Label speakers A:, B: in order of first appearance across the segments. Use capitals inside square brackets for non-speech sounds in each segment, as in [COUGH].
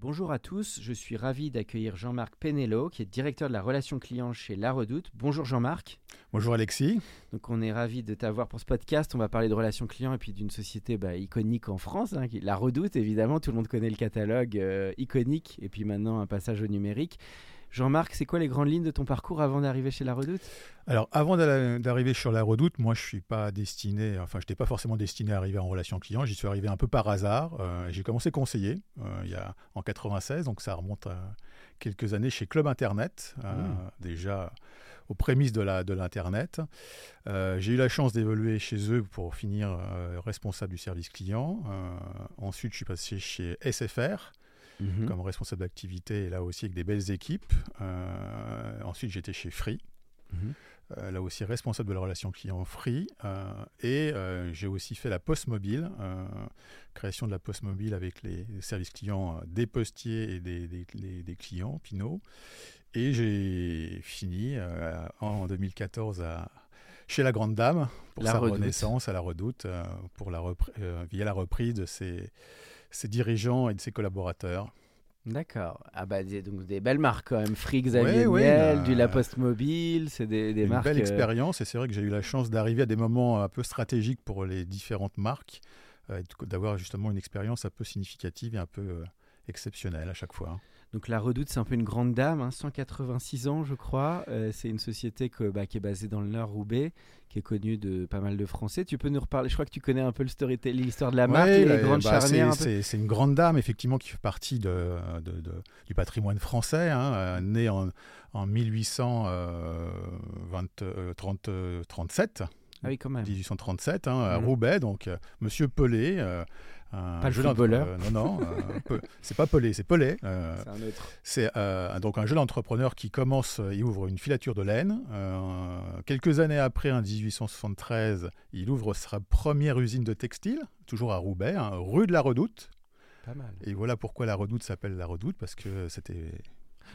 A: Bonjour à tous, je suis ravi d'accueillir Jean-Marc Penello, qui est directeur de la relation client chez La Redoute. Bonjour Jean-Marc.
B: Bonjour Alexis.
A: Donc on est ravi de t'avoir pour ce podcast. On va parler de relations clients et puis d'une société bah, iconique en France, hein, qui- La Redoute évidemment. Tout le monde connaît le catalogue euh, iconique et puis maintenant un passage au numérique. Jean-Marc, c'est quoi les grandes lignes de ton parcours avant d'arriver chez La Redoute?
B: Alors avant d'a- d'arriver sur la redoute, moi je suis pas destiné, enfin je n'étais pas forcément destiné à arriver en relation client, j'y suis arrivé un peu par hasard. Euh, J'ai commencé conseiller euh, il y a, en 96, donc ça remonte à quelques années chez Club Internet, euh,
A: Mmh.
B: déjà aux prémices de la- de l'Internet. Euh, J'ai eu la chance d'évoluer chez eux pour finir euh, responsable du service client. Euh, ensuite je suis passé chez SFR.
A: Mhm.
B: comme responsable d'activité, et là aussi avec des belles équipes. Euh, ensuite, j'étais chez Free,
A: Mhm.
B: euh, là aussi responsable de la relation client Free. euh, et euh, j'ai aussi fait la poste mobile, création de la poste mobile avec les services clients des postiers et des, des- les- des clients, Pinot. Et j'ai fini en 2014 à, chez la Grande Dame pour
A: La
B: sa
A: Redoute.
B: renaissance à la Redoute, pour la via la reprise de ses, ses dirigeants et de ses collaborateurs.
A: D'accord. Ah bah des, donc des belles marques quand même. Free Xavier
B: Ouais, ouais,
A: Niel,
B: bah,
A: du La Poste Mobile, c'est des, des
B: une
A: marques.
B: belle
A: euh,
B: expérience et c'est vrai que j'ai eu la chance d'arriver à des moments un peu stratégiques pour les différentes marques, euh, d'avoir justement une expérience un peu significative et un peu euh, exceptionnelle à chaque fois. Hein.
A: Donc la Redoute, c'est un peu une grande dame, hein, 186 ans je crois. Euh, c'est une société que, bah, qui est basée dans le Nord, Roubaix, qui est connue de pas mal de Français. Tu peux nous reparler, je crois que tu connais un peu le storytelling, l'histoire de la marque,
B: Ouais,
A: et les
B: euh,
A: grandes
B: bah, c'est-
A: charnières.
B: c'est une grande dame effectivement qui fait partie de, de- de- du patrimoine français, hein, euh, née en, en 1837.
A: Ah oui, quand même.
B: 1837, hein, à
A: Mhm.
B: Roubaix, donc euh, Monsieur Pelé. euh, un
A: Pas footballeur.
B: euh, non, non, euh, c'est pas Pelé, c'est Pelé. euh,
A: C'est un autre.
B: c'est euh, donc un jeune entrepreneur qui commence, il ouvre une filature de laine. Euh, quelques années après, en 1873, il ouvre sa première usine de textile, toujours à Roubaix, hein, rue de la Redoute.
A: Pas mal.
B: Et voilà pourquoi la Redoute s'appelle la Redoute, parce que c'était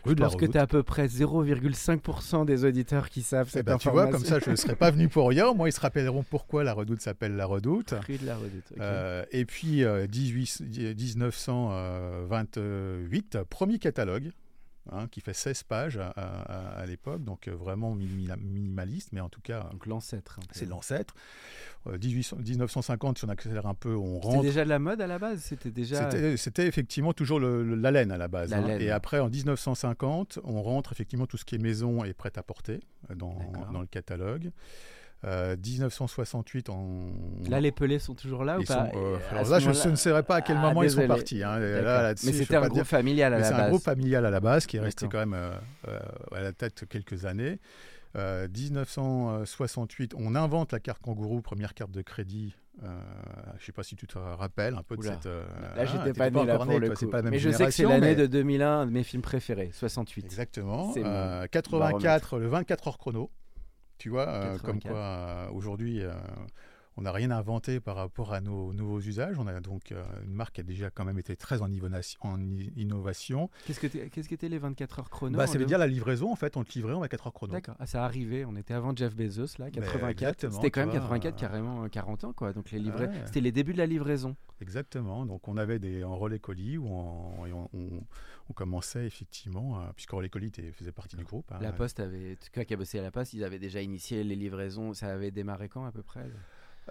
A: Je pense que tu as à peu près 0,5% des auditeurs qui savent
B: Eh
A: cette
B: ben, tu vois, comme
A: information.
B: ça, je ne serais pas venu pour rien. [LAUGHS] Moi, ils se rappelleront pourquoi la Redoute s'appelle la Redoute.
A: De la Redoute.
B: Euh, et puis, euh, 18 1928, premier catalogue, hein, qui fait 16 pages à, à- à l'époque, donc euh, vraiment minima- minimaliste, mais en tout cas,
A: Donc l'ancêtre.
B: c'est l'ancêtre. Euh, 1800 1950, si on accélère un peu, on
A: C'était
B: rentre.
A: déjà de la mode à la base? C'était déjà.
B: C'était c'était effectivement toujours le- le- la laine à la base.
A: La
B: hein.
A: laine.
B: Et après, en 1950, on rentre effectivement tout ce qui est maison et prêt à porter euh, dans le catalogue. Euh, 1968, on...
A: Là, les pelés sont toujours là ou pas
B: sont, euh, alors là, je ne saurais pas à quel
A: Ah,
B: moment ils sont partis. hein. Là,
A: Mais c'était un groupe
B: dire-
A: familial à
B: Mais
A: la
B: c'est un
A: base.
B: groupe familial à la base qui est resté quand même euh, euh, à la tête quelques années. Euh, 1968, on invente la carte kangourou, première carte de crédit. Euh, je ne sais pas si tu te rappelles un peu de cette. euh,
A: Là,
B: hein,
A: j'étais pas né là pour le coup.
B: pas la même
A: Mais je sais que c'est l'année
B: mais-
A: de 2001, un de mes films préférés, 68.
B: Exactement.
A: C'est mon
B: Euh, 84, le 24 heures chrono. Tu vois, euh, comme
A: 84.
B: quoi euh, aujourd'hui, euh, on n'a rien inventé par rapport à nos nouveaux usages. On a donc euh, une marque qui a déjà quand même été très en, innovation- en.
A: Qu'est-ce que qu'est-ce qu'étaient les 24 heures chrono
B: Bah,
A: en
B: ça veut dire la livraison, en fait, on te livrait en 24 heures chrono.
A: D'accord, ah, ça arrivait, on était avant Jeff Bezos là, 84.
B: exactement,
A: C'était quand même
B: vois,
A: 84,
B: euh,
A: carrément euh, 40 ans quoi. Donc les livrets,
B: Ouais.
A: c'était les débuts de la livraison.
B: Exactement. Donc on avait des en relais colis où on, et on, on- on commençait effectivement, euh, puisque relais colis faisait partie du groupe. hein.
A: La Poste avait, toi qui as bossé à la Poste, ils avaient déjà initié les livraisons. Ça avait démarré quand à peu près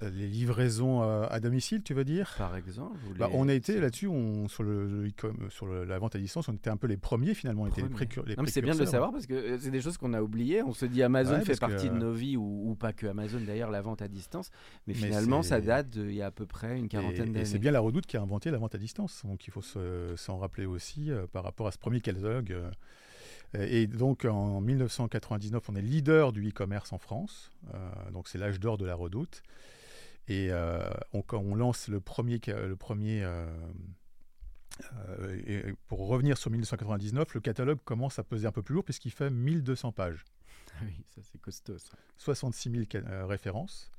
B: Les livraisons euh, à domicile, tu veux dire?
A: Par exemple
B: bah, On a été là-dessus, sur, le, sur la vente à distance, on était un peu les premiers finalement. On était les, précurseurs.
A: C'est bien de le savoir parce que euh, c'est des choses qu'on a oubliées. On se dit Amazon fait partie de nos vies, ou, pas que Amazon d'ailleurs, la vente à distance. Mais, finalement, ça date d'il y a à peu près une quarantaine d'années. Et
B: c'est bien la Redoute qui a inventé la vente à distance. Donc il faut s'en rappeler aussi euh, par rapport à ce premier catalogue. Et donc en 1999, on est leader du e-commerce en France. donc c'est l'âge d'or de la Redoute. Et euh, on, on, lance le premier, le premier euh, euh, et pour revenir sur 1999, le catalogue commence à peser un peu plus lourd puisqu'il fait 1200 pages. [LAUGHS]
A: Ah oui, ça c'est costaud. Ça.
B: 66 000 références.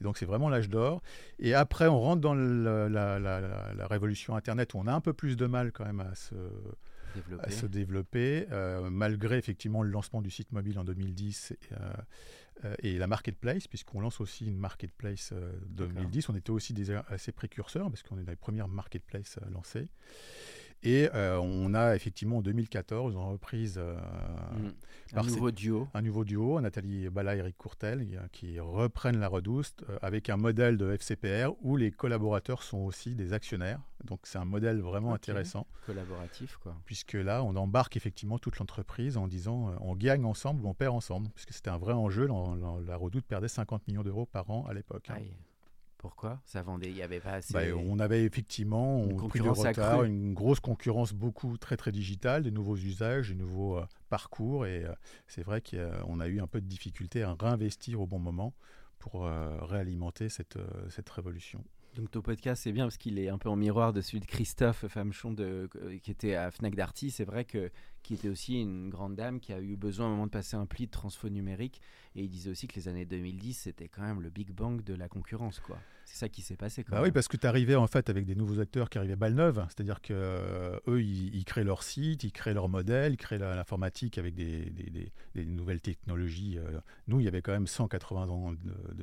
B: Et donc c'est vraiment l'âge d'or. Et après, on rentre dans la, la, révolution Internet où on a un peu plus de mal quand même à se développer, à se développer malgré effectivement le lancement du site mobile en 2010 euh, et la marketplace, puisqu'on lance aussi une marketplace 2010. Euh, on était aussi des, assez précurseurs, parce qu'on est dans les premières marketplaces euh, lancées. Et on a effectivement en 2014 une reprise.
A: Mmh. Un nouveau duo.
B: Un nouveau duo, Nathalie Bala et Eric Courtel, qui reprennent la Redoute avec un modèle de FCPR où les collaborateurs sont aussi des actionnaires. Donc c'est un modèle vraiment intéressant.
A: Collaboratif, quoi.
B: Puisque là, on embarque effectivement toute l'entreprise en disant on gagne ensemble ou on perd ensemble. Puisque c'était un vrai enjeu. La, Redoute perdait 50 millions d'euros par an à l'époque. Hein.
A: Pourquoi Ça vendait, il n'y avait pas assez.
B: Bah, on avait effectivement une, retard, une grosse concurrence, beaucoup très très digitale, des nouveaux usages, des nouveaux euh, parcours, et euh, c'est vrai qu'on a eu un peu de difficulté à réinvestir au bon moment pour euh, réalimenter cette, cette révolution.
A: Donc ton podcast, c'est bien parce qu'il est un peu en miroir de celui de Christophe Famechon de, qui était à Fnac Darty. C'est vrai que qui était aussi une grande dame qui a eu besoin à un moment de passer un pli de transfo numérique. Et il disait aussi que les années 2010, c'était quand même le big bang de la concurrence. quoi. C'est ça qui s'est passé.
B: bah oui, parce que tu arrivais en fait avec des nouveaux acteurs qui arrivaient balle neuve. C'est-à-dire que euh, eux, ils, créent leur site, ils créent leur modèle, ils créent l'informatique avec des, des, des, nouvelles technologies. Euh. nous, il y avait quand même 180 ans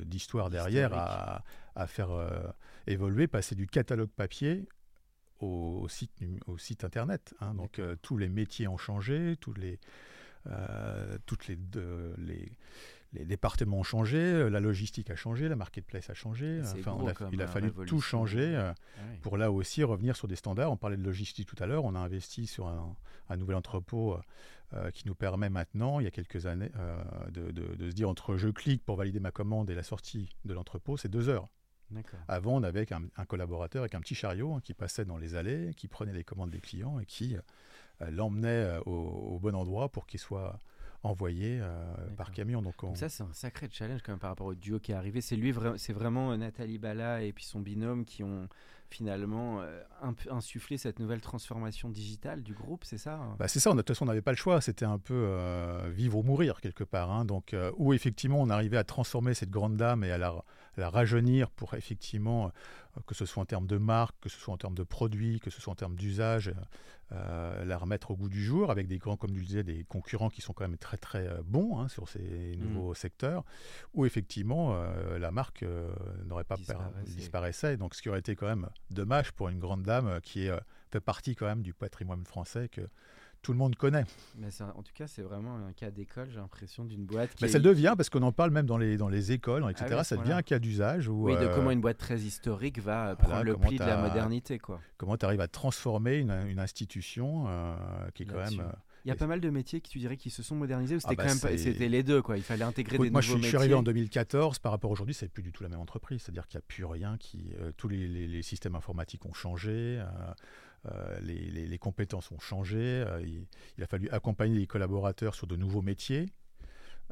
B: d'histoire derrière à, à, faire euh, évoluer, passer du catalogue papier au, site, au site internet. Hein. Donc tous les métiers ont changé, tous les, toutes les, les les départements ont changé, euh, la logistique a changé, la marketplace a changé. Enfin, il a fallu tout changer euh, ah pour là aussi revenir sur des standards. On parlait de logistique tout à l'heure. On a investi sur un, nouvel entrepôt euh, qui nous permet maintenant, il y a quelques années, de, se dire entre je clique pour valider ma commande et la sortie de l'entrepôt, c'est deux heures. Avant, on avait un, collaborateur avec un petit chariot hein, qui passait dans les allées, qui prenait les commandes des clients et qui l'emmenait au, au, bon endroit pour qu'il soit envoyé euh, par camion. Donc,
A: ça, c'est un sacré challenge quand même par rapport au duo qui est arrivé. C'est lui, c'est vraiment euh, Nathalie Bala et puis son binôme qui ont finalement euh, insufflé cette nouvelle transformation digitale du groupe, c'est ça hein?
B: Bah, C'est ça, de toute façon on n'avait pas le choix, c'était un peu vivre ou mourir quelque part. Hein. donc, où effectivement on arrivait à transformer cette grande dame et à la, la rajeunir pour effectivement, que ce soit en termes de marque, que ce soit en termes de produits, que ce soit en termes d'usage, euh, la remettre au goût du jour avec des grands, comme tu disais, des concurrents qui sont quand même très très euh, bons hein, sur ces mmh. nouveaux secteurs, où effectivement euh, la marque n'aurait pas disparaissait. Donc ce qui aurait été quand même dommage pour une grande dame qui est, fait partie quand même du patrimoine français que tout le monde connaît.
A: Mais en tout cas, c'est vraiment un cas d'école, j'ai l'impression, d'une boîte
B: qui. Mais ça devient, parce qu'on en parle même dans les, dans les écoles, etc., ah ça devient un cas d'usage.
A: Oui, de comment une boîte très historique va prendre le pli de la modernité. Quoi.
B: Comment tu arrives à transformer une, une institution euh, qui est quand même. Euh,
A: il y a pas mal de métiers qui tu dirais qui se sont modernisés ou c'était ah bah quand même c'était les deux quoi il fallait intégrer des
B: moi
A: nouveaux
B: je, je suis arrivé en 2014 par rapport à aujourd'hui c'est plus du tout la même entreprise c'est à dire qu'il n'y a plus rien qui euh, tous les, les, systèmes informatiques ont changé euh, les, compétences ont changé, euh, il, a fallu accompagner les collaborateurs sur de nouveaux métiers.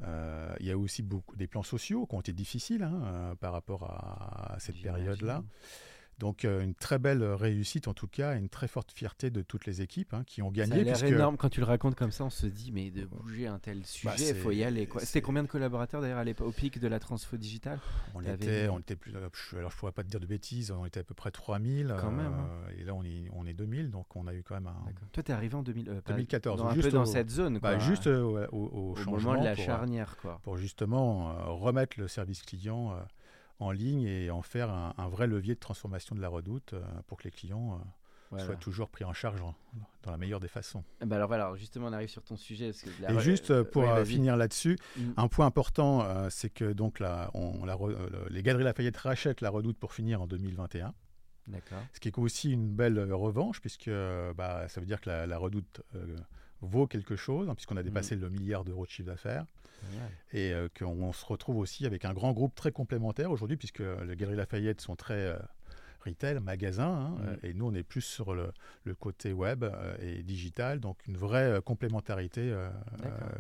B: Euh, il y a aussi beaucoup des plans sociaux qui ont été difficiles hein, par rapport à cette période-là. Donc euh, une très belle réussite en tout cas, une très forte fierté de toutes les équipes hein, qui ont gagné.
A: C'est énorme quand tu le racontes comme ça, on se dit mais de bouger un tel bah, sujet, il faut y aller. C'était combien de collaborateurs d'ailleurs à l'époque au pic de la transfo digitale
B: on était, on était plus, alors je pourrais pas te dire de bêtises, on était à peu près 3000. Quand même. Hein. Euh, et là on est, on est 2000, donc on a eu quand même un.
A: Toi tu es arrivé en 2000,
B: 2014,
A: euh, un peu dans cette zone.
B: Bah, juste au,
A: moment de la charnière quoi.
B: Pour justement remettre le service client en ligne et en faire un, vrai levier de transformation de la redoute euh, pour que les clients soit toujours pris en charge dans la meilleure des façons.
A: Eh ben alors voilà, justement, on arrive sur ton sujet.
B: Et juste euh, pour finir là-dessus, mm. un point important, c'est que donc la, on, la, les Galeries Lafayette rachètent la Redoute pour finir en 2021. Ce qui est aussi une belle revanche, puisque bah, ça veut dire que la, Redoute vaut quelque chose, hein, puisqu'on a dépassé mm. le milliard d'euros de chiffre d'affaires. Et euh, qu'on se retrouve aussi avec un grand groupe très complémentaire aujourd'hui, puisque les Galeries Lafayette sont très euh, retail, magasin, hein, et nous on est plus sur le, côté web euh, et digital, donc une vraie complémentarité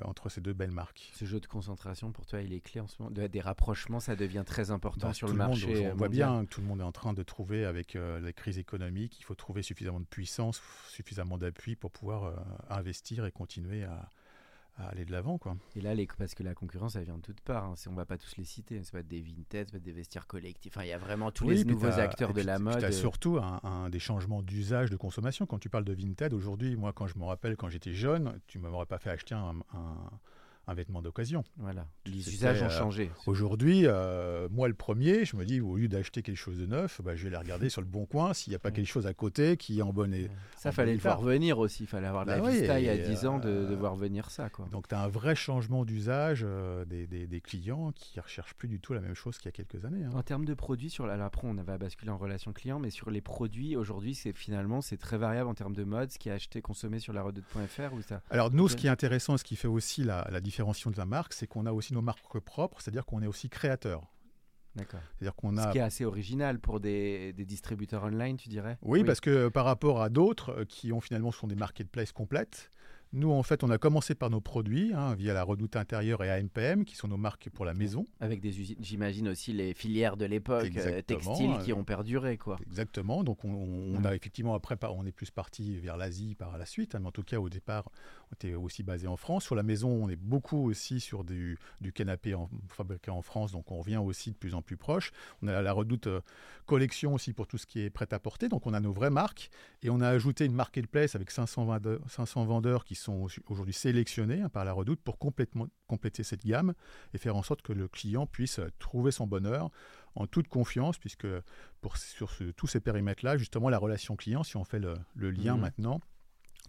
B: entre ces deux belles marques.
A: Ce jeu de concentration pour toi, il est clé en ce moment? des rapprochements, ça devient très important bah, sur le marché.
B: on voit bien que tout le monde est en train de trouver avec la crise économique, il faut trouver suffisamment de puissance, suffisamment d'appui pour pouvoir investir et continuer à aller de l'avant. quoi.
A: Et là, les, parce que la concurrence, elle vient de toutes parts. Hein. On va pas tous les citer. Ça va être des ça va être des vestiaires collectifs. Enfin, il y a vraiment tous les nouveaux acteurs de la mode.
B: Tu as surtout un, des changements d'usage, de consommation. Quand tu parles de vintage, aujourd'hui, moi, quand je me rappelle, quand j'étais jeune, tu ne m'aurais pas fait acheter un un vêtement d'occasion.
A: Voilà, les usages ont euh, changé.
B: Aujourd'hui, euh, moi le premier, je me dis, au lieu d'acheter quelque chose de neuf, bah, je vais aller regarder sur le bon coin s'il n'y a pas quelque chose à côté qui est en bonne
A: Ça, fallait le voir venir aussi, il fallait avoir de la bah vista il y a 10 ans de, euh, voir venir ça. Quoi.
B: Donc tu as un vrai changement d'usage des, des, clients qui ne recherchent plus du tout la même chose qu'il y a quelques années. Hein.
A: En termes de produits, sur la, après on va basculer en relation client, mais sur les produits, aujourd'hui, c'est finalement c'est très variable en termes de mode, ce qui est acheté, consommé sur la redoute.fr ou ça?
B: Alors nous, ce qui est intéressant, ce qui fait aussi la, la différence de la marque, c'est qu'on a aussi nos marques propres, c'est-à-dire qu'on est aussi créateur.
A: D'accord. C'est-à-dire qu'on a. Ce qui est assez original pour des, des distributeurs online, tu dirais?
B: Oui, parce que par rapport à d'autres euh, qui ont finalement sont des marketplaces complètes, nous, en fait, on a commencé par nos produits, hein, via la Redoute Intérieure et AMPM, qui sont nos marques pour la maison.
A: Avec des usines, j'imagine aussi les filières de l'époque, euh, textiles, qui ont perduré. Quoi.
B: Exactement. Donc, on, a effectivement, après, on est plus parti vers l'Asie par la suite. Hein, mais en tout cas, au départ, était aussi basé en France. Sur la maison, on est beaucoup aussi sur du, canapé fabriqué en France. Donc, on revient aussi de plus en plus proche. On a la Redoute euh, Collection aussi pour tout ce qui est prêt à porter. Donc, on a nos vraies marques. Et on a ajouté une marketplace avec 500 vendeurs, 500 vendeurs qui sont aujourd'hui sélectionnés hein, par la redoute pour complètement, compléter cette gamme et faire en sorte que le client puisse trouver son bonheur en toute confiance, puisque pour, sur tous ces périmètres-là, justement, la relation client, si on fait le, lien mmh. maintenant,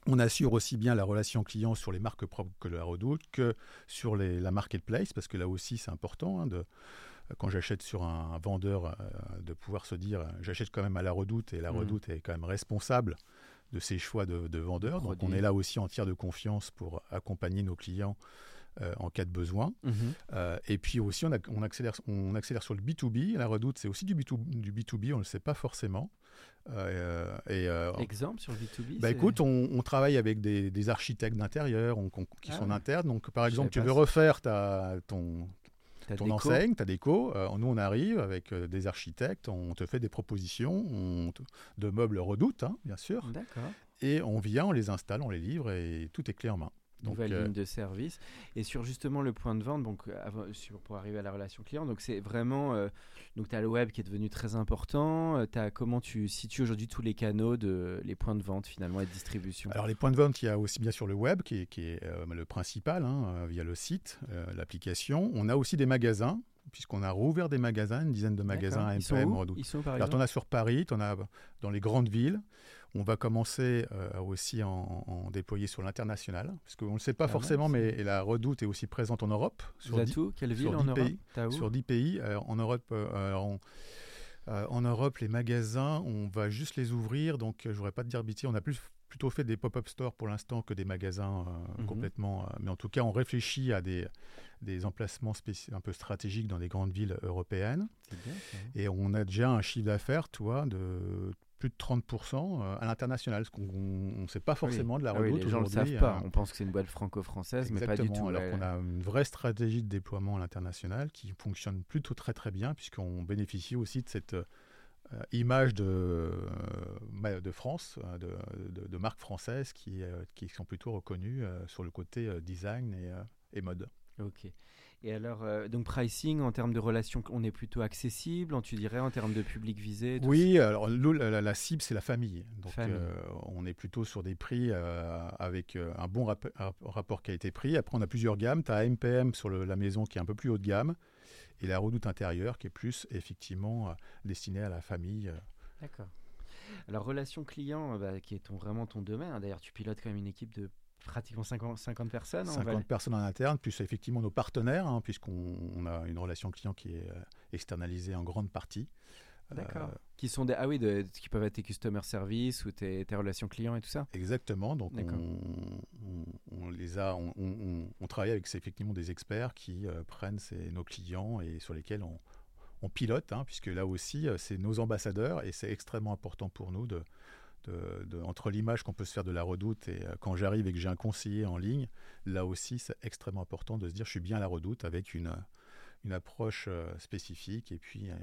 B: on assure aussi bien la relation client sur les marques propres que la redoute que sur les, la marketplace, parce que là aussi c'est important hein, de, quand j'achète sur un, vendeur euh, de pouvoir se dire j'achète quand même à la redoute et la mmh. redoute est quand même responsable de ces choix de, vendeurs. Donc on est là aussi en tiers de confiance pour accompagner nos clients euh, en cas de besoin. Mhm. Euh, et puis aussi, on, on, accélère, on accélère sur le B2B. La redoute, c'est aussi du, B2, du B2B, on ne le sait pas forcément.
A: Euh, et, Exemple sur le B2B
B: bah, Écoute, on, travaille avec des, architectes d'intérieur qui ah sont internes. Donc, par exemple, tu veux refaire ta, ton, ton enseigne, ta déco. Euh, nous, on arrive avec euh, des architectes, on te fait des propositions de meubles redoute, hein, bien sûr. Et on vient, on les installe, on les livre et tout est clé en main.
A: Nouvelle euh, ligne de service. Et sur justement le point de vente, donc, pour arriver à la relation client, donc c'est vraiment. donc tu as le web qui est devenu très important. as, comment tu situes aujourd'hui tous les canaux, de, les points de vente finalement et de distribution?
B: Alors les points de vente, il y a aussi bien sur le web qui est, le principal, hein, via le site, l'application. On a aussi des magasins puisqu'on a rouvert des magasins, une dizaine de magasins à MPM.
A: Ils sont,
B: Alors, tu en as sur Paris, tu en as dans les grandes villes. On va commencer euh, aussi en, en, déployer sur l'international, parce qu'on ne le sait pas ah forcément, mais la Redoute est aussi présente en Europe.
A: Sur 10, Quelle ville en Europe?
B: Pays, Sur 10 pays. Euh, en Europe, euh, en Europe, les magasins, on va juste les ouvrir, donc je ne voudrais pas te dire bêtise, on a plus plutôt fait des pop-up stores pour l'instant que des magasins mhm. complètement. mais en tout cas, on réfléchit à des, des emplacements un peu stratégiques dans des grandes villes européennes. et on a déjà un chiffre d'affaires, toi, de plus de 30% euh, à l'international, ce qu'on ne sait pas forcément de la ah redoute
A: Les gens ne le savent pas. Hein. On pense que c'est une boîte franco-française, mais pas du tout.
B: Alors qu'on a une vraie stratégie de déploiement à l'international qui fonctionne plutôt très très bien, puisqu'on bénéficie aussi de cette euh, image de, euh, de France, de, de, marques françaises qui, qui sont plutôt reconnues sur le côté design et, et mode.
A: Ok. Et alors, euh, donc pricing en termes de relations, on est plutôt accessible, tu dirais, en termes de public visé
B: Oui, alors la, la, cible, c'est la famille. Donc, euh, on est plutôt sur des prix euh, avec un bon rapport qualité-prix. Après, on a plusieurs gammes. Tu as MPM sur la maison qui est un peu plus haut de gamme et la redoute intérieure qui est plus, effectivement, destinée à la famille.
A: D'accord. Alors, relation client, bah, qui est ton, vraiment ton domaine. D'ailleurs, tu pilotes quand même une équipe de pratiquement 50, 50 personnes. hein, on va
B: 50 personnes en interne, plus effectivement nos partenaires, hein, puisqu'on on a une relation client qui est euh, externalisée en grande partie.
A: D'accord.
B: Euh,
A: Qui sont des ah oui de, qui peuvent être tes customer service ou tes, tes relations clients et tout ça.
B: Exactement. Donc
A: D'accord.
B: on, on- on les a, on, on- on- on travaille avec c'est effectivement des experts qui euh, prennent ces- nos clients et sur lesquels on, on pilote, hein, puisque là aussi c'est nos ambassadeurs et c'est extrêmement important pour nous de, de- de- entre l'image qu'on peut se faire de la redoute et euh, quand j'arrive et que j'ai un conseiller en ligne, là aussi c'est extrêmement important de se dire je suis bien à la redoute avec une une approche euh, spécifique et puis euh,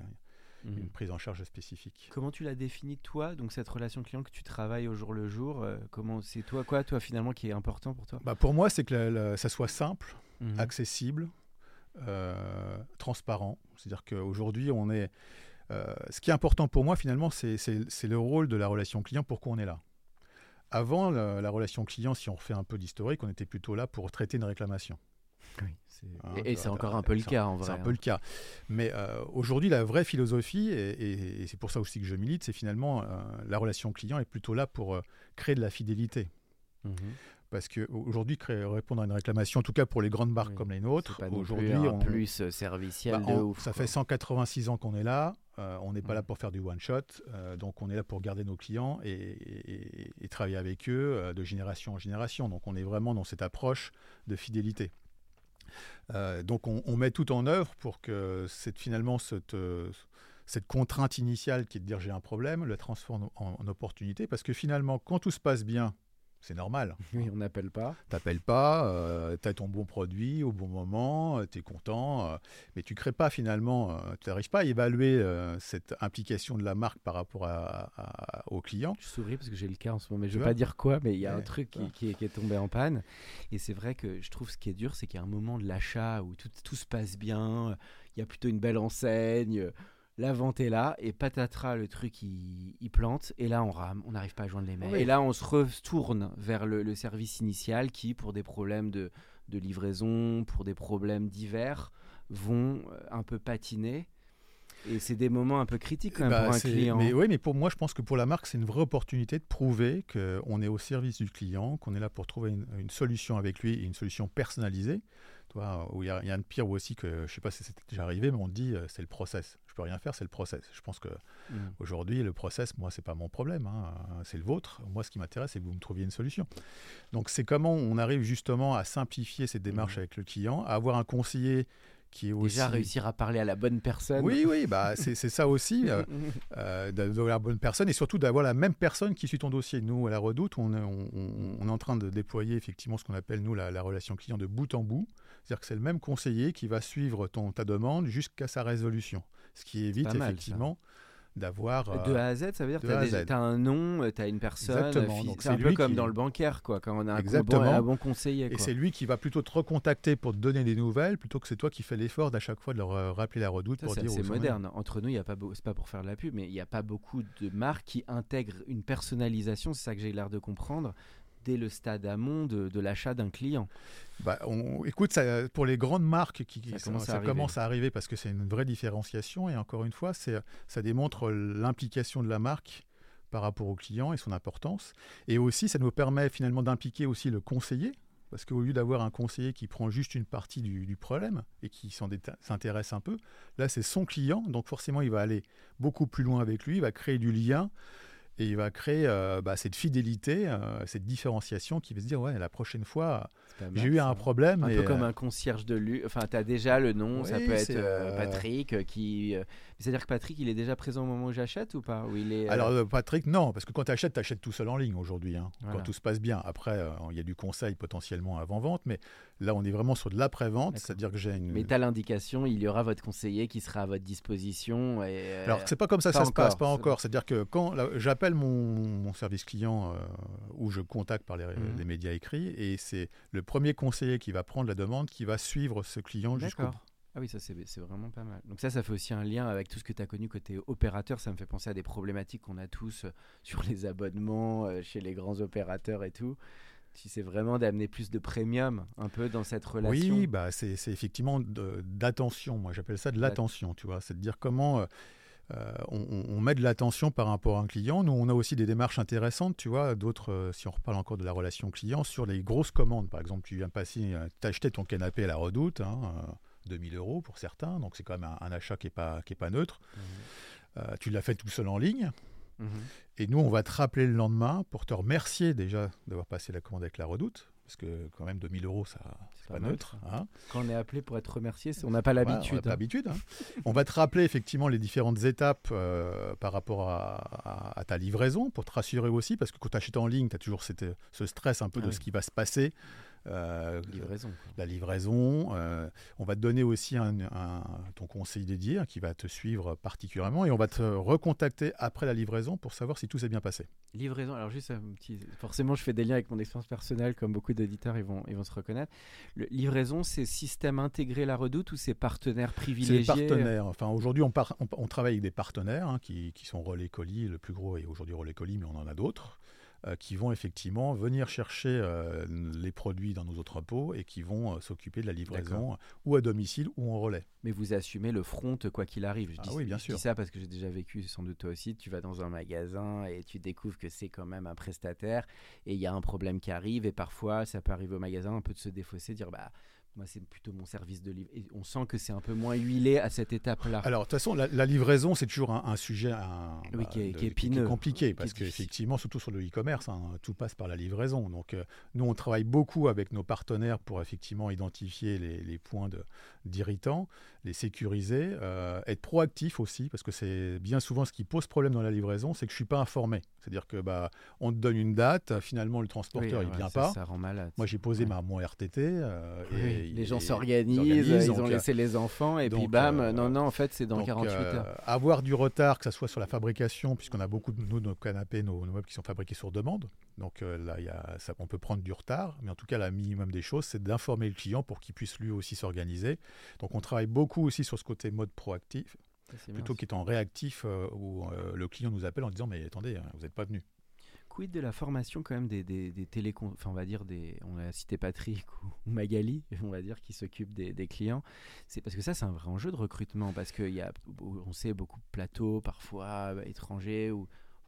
A: Mhm.
B: une prise en charge spécifique.
A: Comment tu l'as définie toi donc cette relation client que tu travailles au jour le jour euh, Comment c'est toi quoi toi finalement qui est important pour toi?
B: Bah, pour moi, c'est que la- la- ça soit simple,
A: Mhm.
B: accessible, euh, transparent. C'est-à-dire qu'aujourd'hui, on est. euh, ce qui est important pour moi, finalement, c'est le rôle de la relation client. Pourquoi on est là Avant la, la relation client, si on refait un peu d'historique, on était plutôt là pour traiter une réclamation.
A: Oui,
B: Hein,
A: et, c'est encore un peu le cas en vrai.
B: C'est un
A: hein.
B: peu le cas. Mais euh, aujourd'hui, la vraie philosophie, et, et- et c'est pour ça aussi que je milite, c'est finalement euh, la relation client est plutôt là pour euh, créer de la fidélité.
A: Mhm.
B: Parce qu'aujourd'hui, répondre à une réclamation, en tout cas pour les grandes marques
A: Oui,
B: comme les nôtres, aujourd'hui,
A: plus
B: on-
A: plus serviciel
B: bah,
A: de
B: on-
A: ouf.
B: ça
A: quoi.
B: fait 186 ans qu'on est là. Euh, on n'est pas
A: Mm.
B: là pour faire du one shot. euh, donc on est là pour garder nos clients et, et- et travailler avec eux euh, de génération en génération. Donc on est vraiment dans cette approche de fidélité. Donc on, on met tout en œuvre pour que cette, finalement cette, cette contrainte initiale qui est de dire j'ai un problème, le transforme en, en opportunité. Parce que finalement, quand tout se passe bien, c'est normal. [LAUGHS]
A: Oui, on n'appelle pas.
B: T'appelles pas, tu as ton bon produit au bon moment, tu es content, euh, mais tu crées pas finalement, euh, tu n'arrives pas à évaluer euh, cette implication de la marque par rapport à, à- au client.
A: Je souris parce que j'ai le cas en ce moment, mais je
B: Tu
A: veux pas dire quoi, mais il y a un truc qui, est, qui est tombé en panne. Et c'est vrai que je trouve ce qui est dur, c'est qu'il y a un moment de l'achat où tout, tout se passe bien, il y a plutôt une belle enseigne, la vente est là, et patatras, le truc il, il plante, et là on rame, on n'arrive pas à joindre les mails. Et là on se retourne vers le, le service initial qui, pour des problèmes de, de livraison, pour des problèmes divers, vont euh, un peu patiner. Et c'est des moments un peu critiques quand même
B: Bah,
A: pour un client.
B: Mais oui, mais pour moi, je pense que pour la marque, c'est une vraie opportunité de prouver qu'on est au service du client, qu'on est là pour trouver une, une solution avec lui et une solution personnalisée. Toi, où il y, a de pire aussi que, je sais pas si c'est déjà arrivé, mais on dit euh, c'est le process. Je peux rien faire, c'est le process. Je pense que
A: Mhm.
B: Aujourd'hui, le process, moi, c'est pas mon problème, hein, c'est le vôtre. Moi, ce qui m'intéresse, c'est que vous me trouviez une solution. Donc, c'est comment on arrive justement à simplifier cette démarche
A: Mhm.
B: avec le client, à avoir un conseiller qui est aussi.
A: Déjà réussir à parler à la bonne personne.
B: Oui, oui, bah, c'est ça aussi, euh, [LAUGHS] euh, d'avoir la bonne personne et surtout d'avoir la même personne qui suit ton dossier. Nous, à la Redoute, on est, on- on- est en train de déployer effectivement ce qu'on appelle, nous, la, la relation client de bout en bout. C'est-à-dire que c'est le même conseiller qui va suivre ton, ta demande jusqu'à sa résolution. Ce qui évite
A: ça.
B: D'avoir.
A: De
B: euh,
A: A à Z, ça veut dire que tu as, un nom, tu as une personne. Euh, C'est
B: c'est
A: un peu comme
B: qui-
A: dans le bancaire, quoi, quand on a un, bon,
B: Exactement.
A: un bon conseiller.
B: Et
A: quoi.
B: c'est lui qui va plutôt te recontacter pour te donner des nouvelles plutôt que c'est toi qui fais l'effort d'à chaque fois de leur euh, rappeler la redoute
A: Ça,
B: pour
A: c'est
B: dire les-
A: moderne. Entre nous, il y a pas c'est pas pour faire de la pub, mais il n'y a pas beaucoup de marques qui intègrent une personnalisation, c'est ça que j'ai l'air de comprendre, dès le stade amont de, de l'achat d'un client.
B: Bah, on, écoute, ça, pour les grandes marques, qui,
A: Ça
B: ça,
A: commence à
B: ça
A: arriver.
B: commence à arriver parce que c'est une vraie différenciation. Et encore une fois, ça démontre l'implication de la marque par rapport au client et son importance. Et aussi, ça nous permet finalement d'impliquer aussi le conseiller. Parce qu'au lieu d'avoir un conseiller qui prend juste une partie du, du problème et qui s'intéresse un peu, là c'est son client, donc forcément il va aller beaucoup plus loin avec lui, il va créer du lien et il va créer euh, bah, cette fidélité, euh, cette différenciation qui va se dire ouais la prochaine fois j'ai eu un problème.
A: Un
B: et,
A: peu comme
B: euh,
A: un concierge de luxe. Enfin, tu as déjà le nom, ça peut être euh, Patrick qui. C'est-à-dire que Patrick, il est déjà présent au moment où j'achète ou pas? Ou il est,
B: Alors Patrick, non, parce que quand tu achètes, tu achètes tout seul en ligne aujourd'hui, hein,
A: Voilà.
B: quand tout se passe bien. Après, il y a du conseil potentiellement avant-vente, mais là on est vraiment sur de l'après-vente, c'est-à-dire que j'ai une...
A: Mais as l'indication, il y aura votre conseiller qui sera à votre disposition. Et, euh,
B: Alors c'est pas comme ça que ça se passe,
A: encore,
B: pas encore. C'est-à-dire que quand j'appelle mon, mon service client euh, ou je contacte par les,
A: Mhm.
B: les médias écrits, et c'est le premier conseiller qui va prendre la demande qui va suivre ce client jusqu'au bout.
A: D'accord. Ah oui, ça c'est c'est vraiment pas mal. Donc ça, ça fait aussi un lien avec tout ce que tu as connu côté opérateur. Ça me fait penser à des problématiques qu'on a tous euh, sur les abonnements, euh, chez les grands opérateurs et tout. Si c'est vraiment d'amener plus de premium un peu dans cette relation?
B: Oui, bah, c'est c'est effectivement d'attention. Moi, j'appelle ça de l'attention, tu vois. C'est de dire comment. euh, euh, on, met de l'attention par rapport à un client. Nous, on a aussi des démarches intéressantes, tu vois, d'autres, euh, si on reparle encore de la relation client, sur les grosses commandes. Par exemple, tu viens passer, t'acheter ton canapé à la redoute, hein, 2000 euros pour certains, donc c'est quand même un, achat qui n'est pas, qui est pas neutre. Mmh. tu l'as fait tout seul en ligne. Mmh. Et nous, on va te rappeler le lendemain pour te remercier déjà d'avoir passé la commande avec la redoute parce que quand même 2000 euros, ça c'est pas, neutre. Hein.
A: Quand on est appelé pour être remercié, on n'a pas l'habitude.
B: on
A: l'habitude.
B: Hein. on va te rappeler effectivement les différentes étapes euh, par rapport à, ta livraison pour te rassurer aussi, parce que quand tu achètes en ligne, tu as toujours ce stress un peu de ah ce qui va se passer.
A: Euh, livraison.
B: La livraison. Euh, on va te donner aussi un, ton conseil dédié hein, qui va te suivre particulièrement et on va te recontacter après la livraison pour savoir si tout s'est bien passé.
A: Livraison, alors juste un petit. Forcément, je fais des liens avec mon expérience personnelle, comme beaucoup d'éditeurs, ils vont, ils vont se reconnaître. Le, livraison, c'est système intégré la redoute ou c'est partenaires privilégiés
B: C'est partenaires. Enfin, aujourd'hui, on, on, travaille avec des partenaires hein, qui, qui, sont Relais Colis, le plus gros est aujourd'hui Relais Colis, mais on en a d'autres. Euh, qui vont effectivement venir chercher euh, les produits dans nos entrepôts et qui vont euh, s'occuper de la livraison ou à domicile ou en relais.
A: Mais vous assumez le front quoi qu'il arrive.
B: Je ah oui, bien
A: je
B: sûr.
A: dis ça parce que j'ai déjà vécu, sans doute toi aussi, tu vas dans un magasin et tu découvres que c'est quand même un prestataire et il y a un problème qui arrive et parfois ça peut arriver au magasin un peu de se défausser, dire bah moi, c'est plutôt mon service de livre. Et on sent que c'est un peu moins huilé à cette étape-là.
B: Alors, de toute façon, la, livraison, c'est toujours un, sujet
A: bah, qui, est, épineux.
B: compliqué, parce qu'effectivement, surtout sur le e-commerce, hein, tout passe par la livraison. Donc, euh, nous, on travaille beaucoup avec nos partenaires pour effectivement identifier les, les points d'irritants, les sécuriser, euh, être proactif aussi, parce que c'est bien souvent ce qui pose problème dans la livraison, c'est que je suis pas informé. C'est-à-dire que bah, on te donne une date, finalement le transporteur il vient pas.
A: Ça rend malade.
B: Moi j'ai posé ma, mon RTT. Euh, et,
A: les gens s'organisent, ils, ont laissé les enfants et puis bam, euh, non non en fait c'est dans 48 heures.
B: Avoir du retard, que ce soit sur la fabrication, puisqu'on a beaucoup de nous, nos canapés, nos, nos, meubles qui sont fabriqués sur demande. Donc là, y a, ça, on peut prendre du retard, mais en tout cas, le minimum des choses, c'est d'informer le client pour qu'il puisse lui aussi s'organiser. Donc on travaille beaucoup aussi sur ce côté mode proactif, plutôt qu'étant réactif euh, où euh, le client nous appelle en disant mais attendez, hein, vous n'êtes pas venu.
A: Quid de la formation quand même des, des, des télécom... Enfin, on va dire des... On a cité Patrick ou, Magali, [LAUGHS] on va dire, qui s'occupent des, des, clients. C'est parce que ça, c'est un vrai enjeu de recrutement parce qu'il y a, on sait, beaucoup de plateaux, parfois étrangers ou,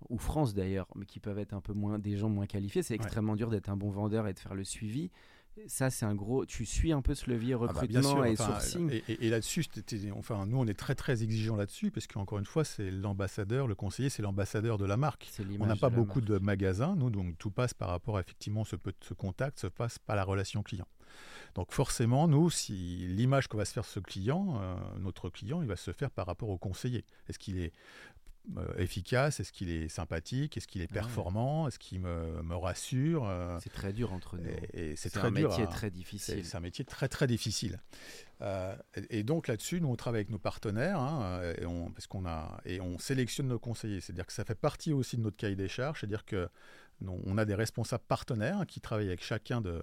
A: ou France d'ailleurs, mais qui peuvent être un peu moins des gens moins qualifiés. C'est extrêmement dur d'être un bon vendeur et de faire le suivi ça, c'est un gros. Tu suis un peu ce levier ah bah, recrutement et sourcing.
B: Et, là-dessus, enfin, nous, on est très très exigeants là-dessus parce qu'encore une fois, c'est l'ambassadeur, le conseiller, c'est l'ambassadeur de la marque. On n'a pas beaucoup de magasins, nous, donc tout passe par rapport à effectivement ce, ce contact, se passe par la relation client. Donc forcément, nous, si l'image qu'on va se faire ce client, euh, notre client, il va se faire par rapport au conseiller. Est-ce qu'il est efficace Est-ce qu'il est sympathique Est-ce qu'il est performant Est-ce qu'il me, me, rassure euh,
A: C'est très dur entre nous.
B: Et,
A: c'est un métier très difficile.
B: C'est un métier très très difficile. Euh, et, donc là-dessus, nous on travaille avec nos partenaires, hein, et on, parce qu'on a et on sélectionne nos conseillers. C'est-à-dire que ça fait partie aussi de notre cahier des charges. C'est-à-dire que on a des responsables partenaires qui travaillent avec chacun de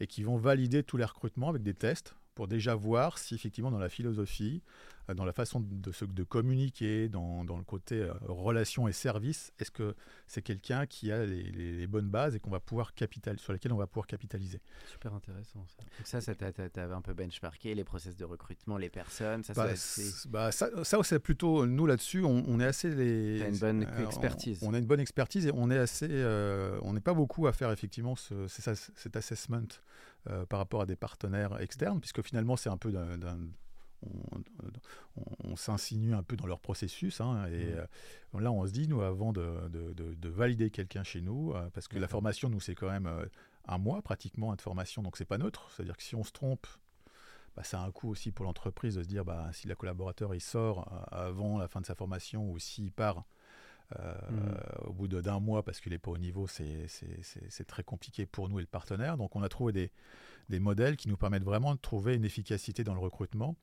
B: et qui vont valider tous les recrutements avec des tests pour déjà voir si effectivement dans la philosophie, euh, dans la façon de, de communiquer, dans, dans, le côté euh, relation et service, est-ce que c'est quelqu'un qui a les, bonnes bases et qu'on va pouvoir capital, sur lesquelles on va pouvoir capitaliser?
A: Super intéressant. Ça. Donc ça, ça t'avait un peu benchmarké les process de recrutement, les personnes. Ça,
B: bah, bah, ça, ça, c'est plutôt nous là-dessus, on, est assez les.
A: As une bonne euh, expertise.
B: On, a une bonne expertise et on est assez, on n'est pas beaucoup à faire effectivement ce, cet assessment par rapport à des partenaires externes, puisque finalement c'est un peu d'un on, s'insinue un peu dans leur processus. Hein, et mmh. euh, là, on se dit, nous, avant de, valider quelqu'un chez nous, euh, parce que la formation, nous, c'est quand même euh, un mois pratiquement de formation, donc c'est pas neutre. C'est-à-dire que si on se trompe, bah, ça a un coût aussi pour l'entreprise de se dire, bah, si le collaborateur il sort avant la fin de sa formation ou s'il part mmh. au bout d'un mois parce qu'il n'est pas au niveau, c'est très compliqué pour nous et le partenaire. Donc on a trouvé des, des modèles qui nous permettent vraiment de trouver une efficacité dans le recrutement.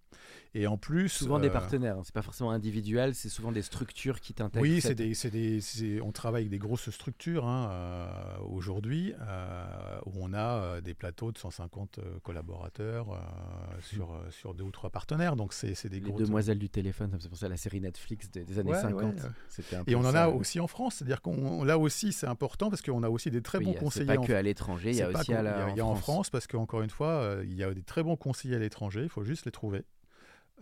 B: Et en plus.
A: Souvent des euh, partenaires, hein. c'est pas forcément individuel, c'est souvent des structures qui t'intègrent.
B: Oui, c'est des, des, on travaille avec des grosses structures hein, euh, aujourd'hui euh, où on a des plateaux de 150 collaborateurs [LAUGHS] sur, sur deux ou trois partenaires. Donc c'est des
A: Les demoiselles du téléphone, c'est pour ça la série Netflix des, années 50.
B: Et on en a aussi en France, c'est-à-dire qu'on là aussi c'est important parce qu'on a aussi des très bons conseillers.
A: Pas que à l'étranger, il y a aussi à la,
B: il y a en France parce que encore une fois, euh, il y a des très bons conseillers à l'étranger, il faut juste les trouver.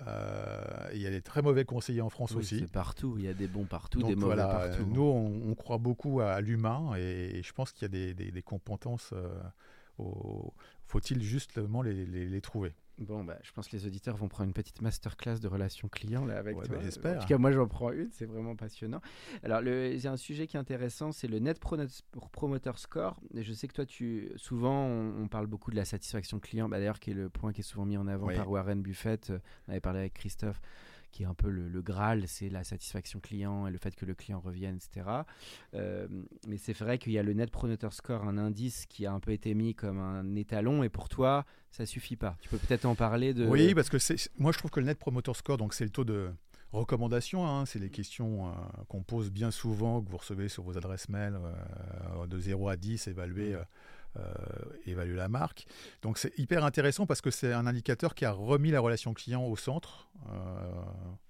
B: Euh, il y a des très mauvais conseillers en France
A: Oui,
B: aussi.
A: C'est partout, il y a des bons partout,
B: Donc
A: des mauvais
B: voilà,
A: partout.
B: nous on, on croit beaucoup à, l'humain et, je pense qu'il y a des, des- des compétences. euh, au- Faut-il justement les, les- les trouver
A: Bon, bah, je pense que les auditeurs vont prendre une petite masterclass de relations clients là avec
B: Ouais,
A: toi.
B: bah, j'espère.
A: En tout cas, moi, j'en prends une, c'est vraiment passionnant. Alors, il y a un sujet qui est intéressant, c'est le Net Pro- Promoter Score. Et je sais que toi, tu souvent, on, on parle beaucoup de la satisfaction client, bah, d'ailleurs, qui est le point qui est souvent mis en avant
B: Oui.
A: par Warren Buffett. Euh, On avait parlé avec Christophe qui est un peu le, le Graal, c'est la satisfaction client et le fait que le client revienne, etc. Euh, mais c'est vrai qu'il y a le Net Promoter Score, un indice qui a un peu été mis comme un étalon, et pour toi, ça suffit pas. Tu peux peut-être en parler de.
B: Oui, parce que moi je trouve que le Net Promoter Score, donc c'est le taux de recommandation, hein, c'est les questions euh, qu'on pose bien souvent, que vous recevez sur vos adresses mail, euh, de 0 à 10, évaluer, euh, euh, évaluer la marque. Donc c'est hyper intéressant parce que c'est un indicateur qui a remis la relation client au centre euh,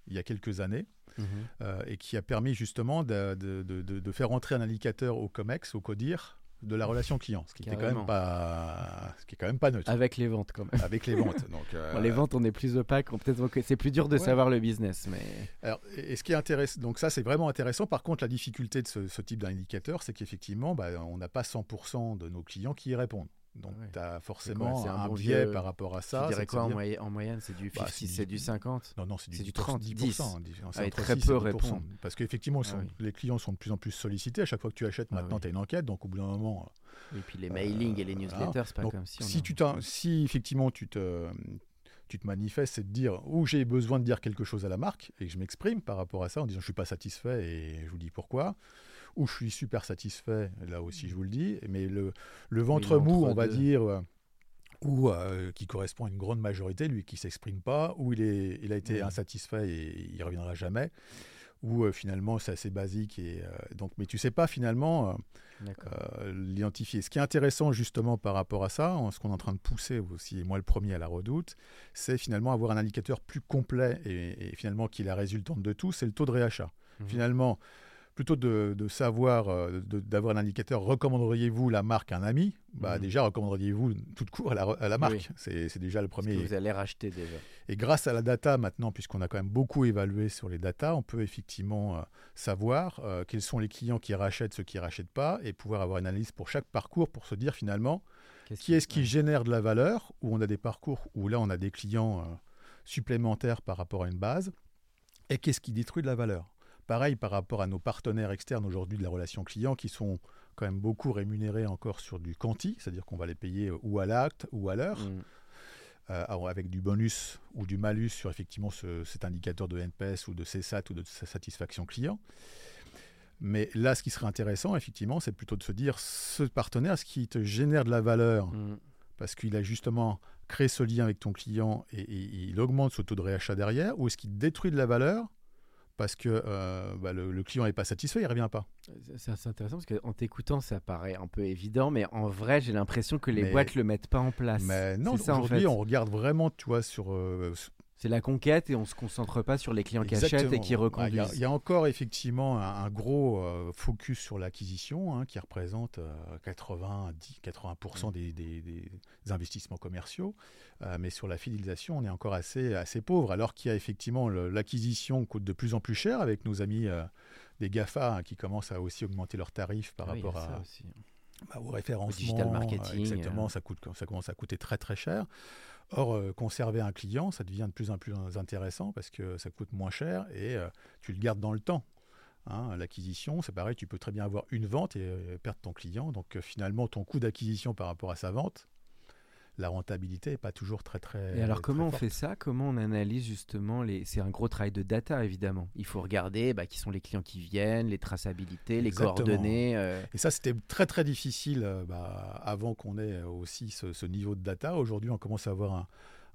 B: il y a quelques années.
A: Mhm.
B: euh, et qui a permis justement de, de- de- de- de faire entrer un indicateur au COMEX, au CODIR, de la relation client, ce qui était quand
A: Carrément.
B: même pas, ce qui est quand même pas neutre
A: Avec les ventes, quand même.
B: avec les ventes. Donc, [LAUGHS] euh,
A: Bon, les ventes, on est plus opaque. peut-être c'est plus dur de
B: Ouais.
A: savoir le business, mais
B: Alors, et et ce qui est intéressant, donc ça c'est vraiment intéressant. Par contre, la difficulté de ce, ce type d'indicateur, c'est qu'effectivement, bah, on n'a pas 100% de nos clients qui y répondent. Donc,
A: Ouais.
B: tu as forcément
A: c'est un
B: un,
A: bon
B: biais par rapport à
A: tu
B: ça.
A: dirais
B: c'est de
A: quoi en, moyenne, en moyenne C'est du
B: Bah,
A: 50,
B: c'est
A: c'est
B: du-
A: du 50
B: Non, non, c'est du,
A: du
B: 10%,
A: 30,
B: 10%, hein, c'est
A: Ah, et
B: entre
A: très
B: 6
A: peu
B: 10%.
A: répondent.
B: Parce qu'effectivement,
A: Ah oui.
B: les clients sont de plus en plus sollicités. À chaque fois que tu achètes,
A: Ah
B: maintenant,
A: oui.
B: tu as une enquête. Donc, au bout d'un moment,
A: Et puis les mailings et les newsletters, c'est pas
B: Donc,
A: comme si on
B: si, tu effectivement tu te, tu te manifestes, c'est de dire où j'ai besoin de dire quelque chose à la marque et que je m'exprime par rapport à ça en disant je suis pas satisfait et je vous dis pourquoi, ou je suis super satisfait, là aussi je vous le dis, mais le, le ventre mou, on va
A: deux.
B: dire, euh, ou euh, qui correspond à une grande majorité, lui qui s'exprime pas, ou il, est, il a été
A: Oui.
B: insatisfait et il reviendra jamais, ou euh, finalement c'est assez basique et euh, donc mais tu sais pas finalement. l'identifier. Ce qui est intéressant justement par rapport à ça, ce qu'on est en train de pousser aussi, et moi le premier à la redoute, c'est finalement avoir un indicateur plus complet et, et finalement qui est la résultante de tout, c'est le taux de réachat.
A: Mhm.
B: Finalement, plutôt de, de savoir, euh, de- d'avoir un indicateur, recommanderiez-vous la marque à un ami? Bah,
A: Mhm.
B: Déjà, recommanderiez-vous toute court à la, à la marque
A: Oui.
B: C'est déjà le premier.
A: que vous allez racheter déjà.
B: Et grâce à la data maintenant, puisqu'on a quand même beaucoup évalué sur les data, on peut effectivement euh, savoir euh, quels sont les clients qui rachètent, ceux qui ne rachètent pas, et pouvoir avoir une analyse pour chaque parcours pour se dire finalement qui est-ce qui génère de la valeur, où on a des parcours où là on a des clients euh, supplémentaires par rapport à une base, et qu'est-ce qui détruit de la valeur. Pareil par rapport à nos partenaires externes aujourd'hui de la relation client qui sont quand même beaucoup rémunérés encore sur du quanti, c'est-à-dire qu'on va les payer euh, ou à l'acte ou à l'heure
A: Mhm.
B: euh, avec du bonus ou du malus sur effectivement ce- cet indicateur de NPS ou de CSAT ou de sa- satisfaction client. Mais là, ce qui serait intéressant, effectivement, c'est plutôt de se dire, ce partenaire, ce qui te génère de la valeur,
A: Mhm.
B: parce qu'il a justement créé ce lien avec ton client et, et il augmente ce taux de réachat derrière, ou est-ce qu'il détruit de la valeur parce que euh, bah, le, le client n'est pas satisfait, il ne revient pas.
A: C'est intéressant parce qu'en t'écoutant, ça paraît un peu évident, mais en vrai, j'ai l'impression que les
B: Mais-
A: boîtes le mettent pas en place.
B: Mais non,
A: en
B: aujourd'hui,
A: fait.
B: on regarde vraiment, tu vois, sur, euh,
A: C'est la conquête et on se concentre pas sur les clients qui achètent et qui
B: Bah, Il y a-
A: reconduisent.
B: il y, a encore effectivement un, un gros euh, focus sur l'acquisition hein, qui représente euh, 80, 10, 80% des, des- des investissements commerciaux. Euh, mais sur la fidélisation, on est encore assez, assez pauvre. Alors qu'il y a effectivement l'acquisition coûte de plus en plus cher avec nos amis euh, des GAFA hein, qui commencent à aussi augmenter leurs tarifs par
A: Ah oui,
B: rapport à,
A: aussi.
B: bah, au référencement.
A: digital
B: euh,
A: marketing,
B: exactement, ça, coûte, ça commence à coûter très très cher. Or, euh, conserver un client, ça devient de plus en plus intéressant parce que ça coûte moins cher et euh, tu le gardes dans le temps. Hein, L'acquisition, c'est pareil, tu peux très bien avoir une vente et euh, perdre ton client. Donc finalement, ton coût d'acquisition par rapport à sa vente, la rentabilité n'est pas toujours très très.
A: Et alors comment on
B: forte.
A: fait ça? Comment on analyse justement les C'est un gros travail de data évidemment. Il faut regarder bah, qui sont les clients qui viennent, les traçabilités, les coordonnées. euh,
B: Et ça, c'était très très difficile euh, bah, avant qu'on ait aussi ce, ce niveau de data. Aujourd'hui, on commence à avoir un,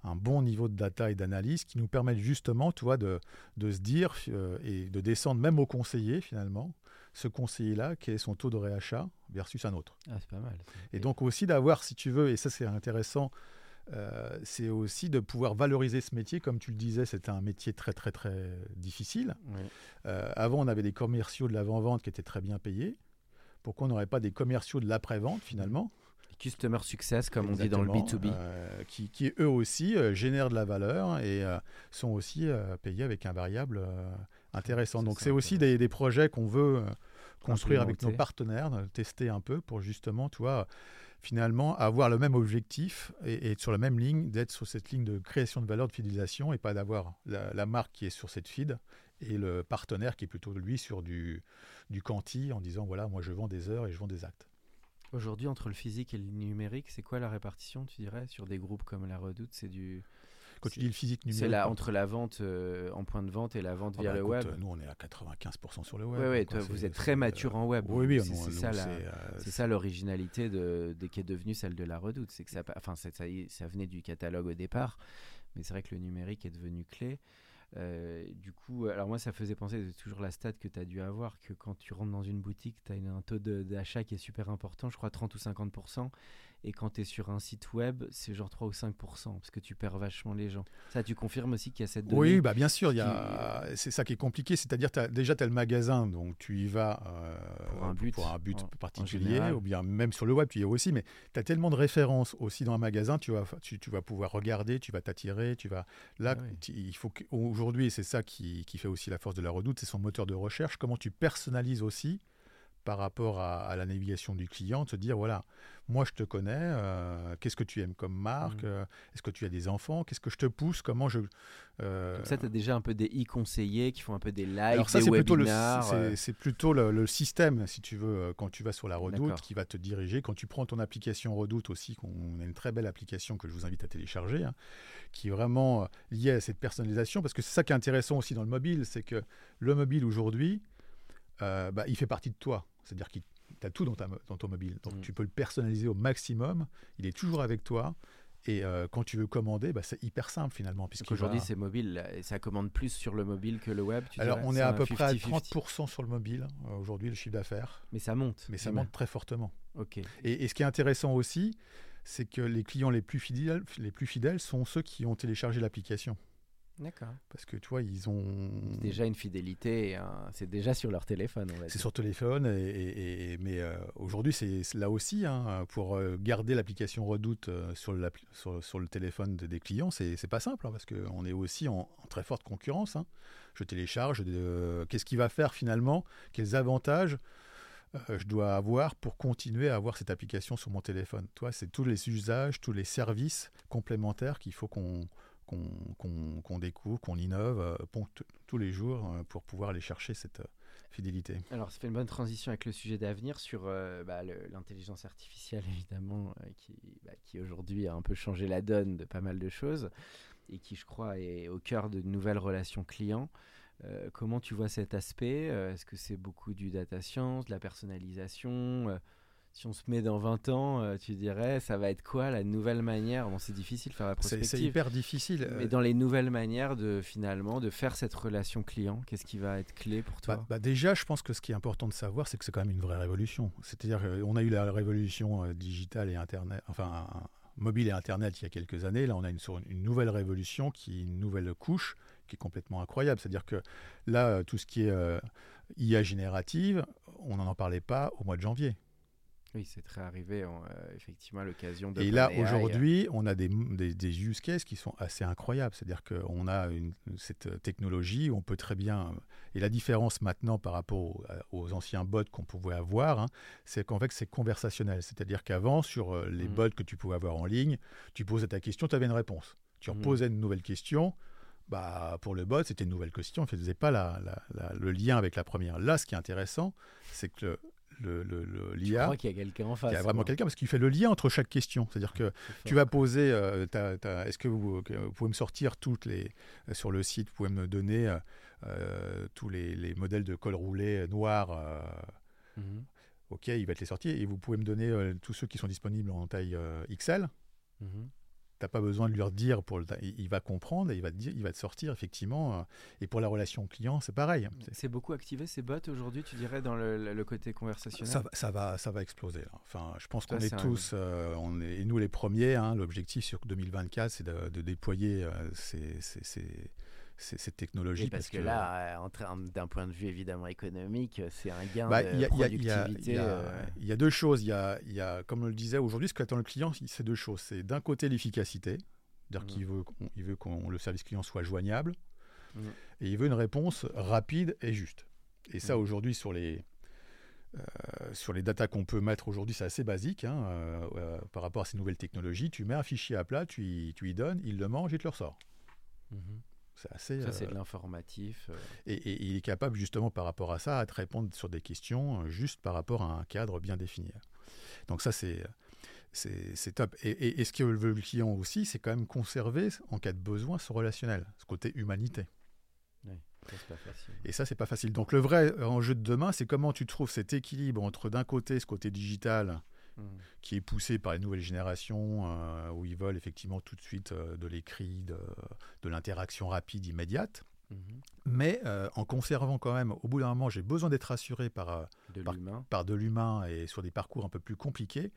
B: un bon niveau de data et d'analyse qui nous permettent justement, tu vois, de, de se dire euh, et de descendre même au conseiller finalement, ce conseiller-là, quel est son taux de réachat versus un autre.
A: Ah, c'est pas mal.
B: Et donc aussi d'avoir, si tu veux, et ça c'est intéressant, euh, c'est aussi de pouvoir valoriser ce métier. Comme tu le disais, c'était un métier très très très difficile.
A: Oui.
B: Euh, avant, on avait des commerciaux de l'avant-vente qui étaient très bien payés. Pourquoi on n'aurait pas des commerciaux de l'après-vente finalement?
A: Customer success, comme on dit dans le
B: Exactement,
A: B2B.
B: euh, qui, qui, eux aussi génèrent de la valeur et sont aussi payés avec un variable intéressant. Donc
A: c'est
B: aussi des, des projets qu'on veut euh, construire avec nos partenaires, tester un peu pour justement, tu vois, finalement avoir le même objectif et, et être sur la même ligne, d'être sur cette ligne de création de valeur, de fidélisation et pas d'avoir la, la marque qui est sur cette feed et le partenaire qui est plutôt lui sur du, du quanti en disant voilà, moi je vends des heures et je vends des actes.
A: Aujourd'hui, entre le physique et le numérique, c'est quoi la répartition, tu dirais, sur des groupes comme la Redoute? C'est du.
B: Quand tu dis le physique
A: C'est
B: numérique,
A: là entre la vente euh, en point de vente et la vente
B: Ah
A: via
B: bah
A: le
B: écoute,
A: web.
B: euh, Nous, on est à 95% sur le web.
A: Ouais, ouais, toi, vous
B: C'est-
A: êtes
B: c'est,
A: très
B: euh,
A: mature en web.
B: Oui, oui,
A: c'est c'est ça,
B: c'est, euh,
A: c'est ça l'originalité de, de- qui est devenue celle de la Redoute. C'est que ça, enfin, c'est- ça, ça venait du catalogue au départ, mais c'est vrai que le numérique est devenu clé. Euh, du coup, alors moi, ça faisait penser, c'est toujours la stat que tu as dû avoir, que quand tu rentres dans une boutique, tu as un taux d'achat qui est super important, je crois 30 ou 50%. Et quand tu es sur un site web, c'est genre 3 ou 5%, parce que tu perds vachement les gens. Ça, tu confirmes aussi qu'il y a cette donnée
B: Oui, bah bien sûr,
A: qui-
B: a... c'est ça qui est compliqué, c'est-à-dire déjà tu as le magasin, donc tu y vas euh,
A: Pour un but,
B: pour un but
A: en- en
B: particulier, ou bien même sur le web, tu y vas aussi, mais tu as tellement de références aussi dans un magasin, tu vas, tu, tu vas pouvoir regarder, tu vas t'attirer, tu vas... Là,
A: Ah oui.
B: tu- il faut qu'aujourd'hui, c'est ça qui, qui fait aussi la force de la redoute, c'est son moteur de recherche, comment tu personnalises aussi par rapport à, à la navigation du client, de se dire, voilà, moi je te connais, euh, qu'est-ce que tu aimes comme marque,
A: Mhm.
B: euh, est-ce que tu as des enfants, qu'est-ce que je te pousse, comment je... euh,
A: Donc ça, tu as déjà un peu des e-conseillers qui font un peu des lives,
B: alors ça,
A: des
B: c'est plutôt, le,
A: webinars.
B: c'est- c'est plutôt le, le système, si tu veux, quand tu vas sur la Redoute, qui va te diriger. Quand tu prends ton application Redoute aussi, qu'on a une très belle application que je vous invite à télécharger, hein, qui est vraiment liée à cette personnalisation, parce que c'est ça qui est intéressant aussi dans le mobile, c'est que le mobile aujourd'hui, bah, il fait partie de toi. C'est-à-dire qu'il tu as tout dans, ta, mo- dans ton mobile. Donc
A: Mm.
B: tu peux le personnaliser au maximum. Il est toujours avec toi. Et euh, quand tu veux commander, bah, c'est hyper simple finalement. Va-
A: c'est mobile, et ça commande plus sur le mobile que le web. Tu
B: Alors on est à peu près à
A: 50-50.
B: 30% sur le mobile euh, aujourd'hui, le chiffre d'affaires.
A: Mais ça monte.
B: Mais ça monte très fortement.
A: Ok.
B: Et, et ce qui est intéressant aussi, c'est que les clients les plus fidèles, les plus fidèles sont ceux qui ont téléchargé l'application.
A: D'accord.
B: Parce que tu vois, ils ont.
A: C'est déjà une fidélité, un- c'est déjà sur leur téléphone,
B: C'est sur téléphone, et, et- et- mais euh, aujourd'hui, c'est là aussi, hein, pour euh, garder l'application Redoute euh, sur, l'appli- sur, sur le téléphone de- des clients, c'est pas simple, hein, parce qu'on est aussi en, en très forte concurrence. hein. Je télécharge, euh, qu'est-ce qu'il va faire finalement? Quels avantages euh, je dois avoir pour continuer à avoir cette application sur mon téléphone? Toi, c'est tous les usages, tous les services complémentaires qu'il faut qu'on qu'on découvre, qu'on innove euh, tous les jours euh, pour pouvoir aller chercher cette euh, fidélité.
A: Alors, ça fait une bonne transition avec le sujet d'avenir sur bah, l'intelligence artificielle, évidemment, qui, bah, qui aujourd'hui a un peu changé la donne de pas mal de choses et qui, je crois, est au cœur de nouvelles relations clients. Comment tu vois cet aspect? Est-ce que c'est beaucoup du data science, de la personnalisation? Si on se met dans 20 ans, euh, tu dirais, ça va être quoi la nouvelle manière? Bon, c'est difficile de faire la prospective.
B: c'est hyper difficile.
A: Mais
B: euh,
A: dans les nouvelles manières de finalement de faire cette relation client, qu'est-ce qui va être clé pour toi?
B: Bah, bah déjà, je pense que ce qui est important de savoir, c'est que c'est quand même une vraie révolution. C'est-à-dire qu'on a eu la révolution euh, digitale et Internet, enfin mobile et Internet il y a quelques années. Là, on a une, nouvelle révolution qui une nouvelle couche qui est complètement incroyable. C'est-à-dire que là, euh, tout ce qui est euh, IA générative, on n'en en parlait pas au mois de janvier.
A: Oui, c'est très arrivé, en, euh, effectivement, l'occasion de.
B: Et là,
A: euh,
B: aujourd'hui, on a des, des, des use cases qui sont assez incroyables. C'est-à-dire qu'on a une, cette euh, technologie où on peut très bien. Et la différence maintenant par rapport aux, aux anciens bots qu'on pouvait avoir, hein, c'est qu'en fait, c'est conversationnel. C'est-à-dire qu'avant, sur euh, les
A: Mhm.
B: bots que tu pouvais avoir en ligne, tu posais ta question, tu avais une réponse. Tu
A: Mhm.
B: reposais une nouvelle question. Bah, pour le bot, c'était une nouvelle question. On ne faisait pas la- la- la- le lien avec la première. Là, ce qui est intéressant, c'est que le, le, le-
A: Je
B: l'IA.
A: crois qu'il y a quelqu'un en face.
B: Il y a vraiment quelqu'un parce qu'il fait le lien entre chaque question. C'est-à-dire que
A: C'est fort.
B: tu vas poser, euh, est-ce que vous, que vous pouvez me sortir toutes les, euh, sur le site, vous pouvez me donner euh, tous les, les modèles de col roulé noirs euh,
A: Mhm.
B: Ok, il va te les sortir et vous pouvez me donner tous ceux qui sont disponibles en taille XL.
A: Mhm.
B: T'as pas besoin de lui redire pour le, il va comprendre et il va te dire, il va te sortir effectivement. euh, et pour la relation client, c'est pareil. C'est-
A: beaucoup activé ces bots aujourd'hui, tu dirais, dans le, le côté conversationnel?
B: Ça, va- ça va, ça va exploser. là. Enfin, je pense qu'on est tous, euh, on est, et nous les premiers. hein, L'objectif sur 2024, c'est de, de déployer euh, ces, ces- ces- cette technologie.
A: Oui, parce, que, là, d'un point de vue évidemment économique, c'est un gain
B: bah,
A: de productivité.
B: Il y, a deux choses. Il y a, y a, comme on le disait aujourd'hui, ce qu'attend le client, c'est deux choses. C'est d'un côté l'efficacité, c'est-à-dire mmh. qu'il veut, il veut que le service client soit joignable, mmh. et il veut une réponse rapide et juste. Et ça, mmh. aujourd'hui, sur les, euh, sur les datas qu'on peut mettre aujourd'hui, c'est assez basique hein, euh, euh, par rapport à ces nouvelles technologies. Tu mets un fichier à plat, tu y, tu y donnes, il le mange et te le ressort.
A: Mhm. C'est assez. Ça, c'est de l'informatif.
B: Et, il est capable, justement, par rapport à ça, à te répondre sur des questions juste par rapport à un cadre bien défini. Donc, ça, c'est. C'est top. Et, et, ce que veut le client aussi, c'est quand même conserver, en cas de besoin, ce relationnel, ce côté humanité. Et ça, c'est pas facile. Donc le vrai enjeu de demain, c'est comment tu trouves cet équilibre entre d'un côté ce côté digital mmh. qui est poussé par les nouvelles générations, euh, où ils veulent effectivement tout de suite euh, de l'écrit, de, de l'interaction rapide, immédiate. Mmh. Mais euh, en conservant quand même, au bout d'un moment, j'ai besoin d'être rassuré par, par, de l'humain et sur des parcours un peu plus compliqués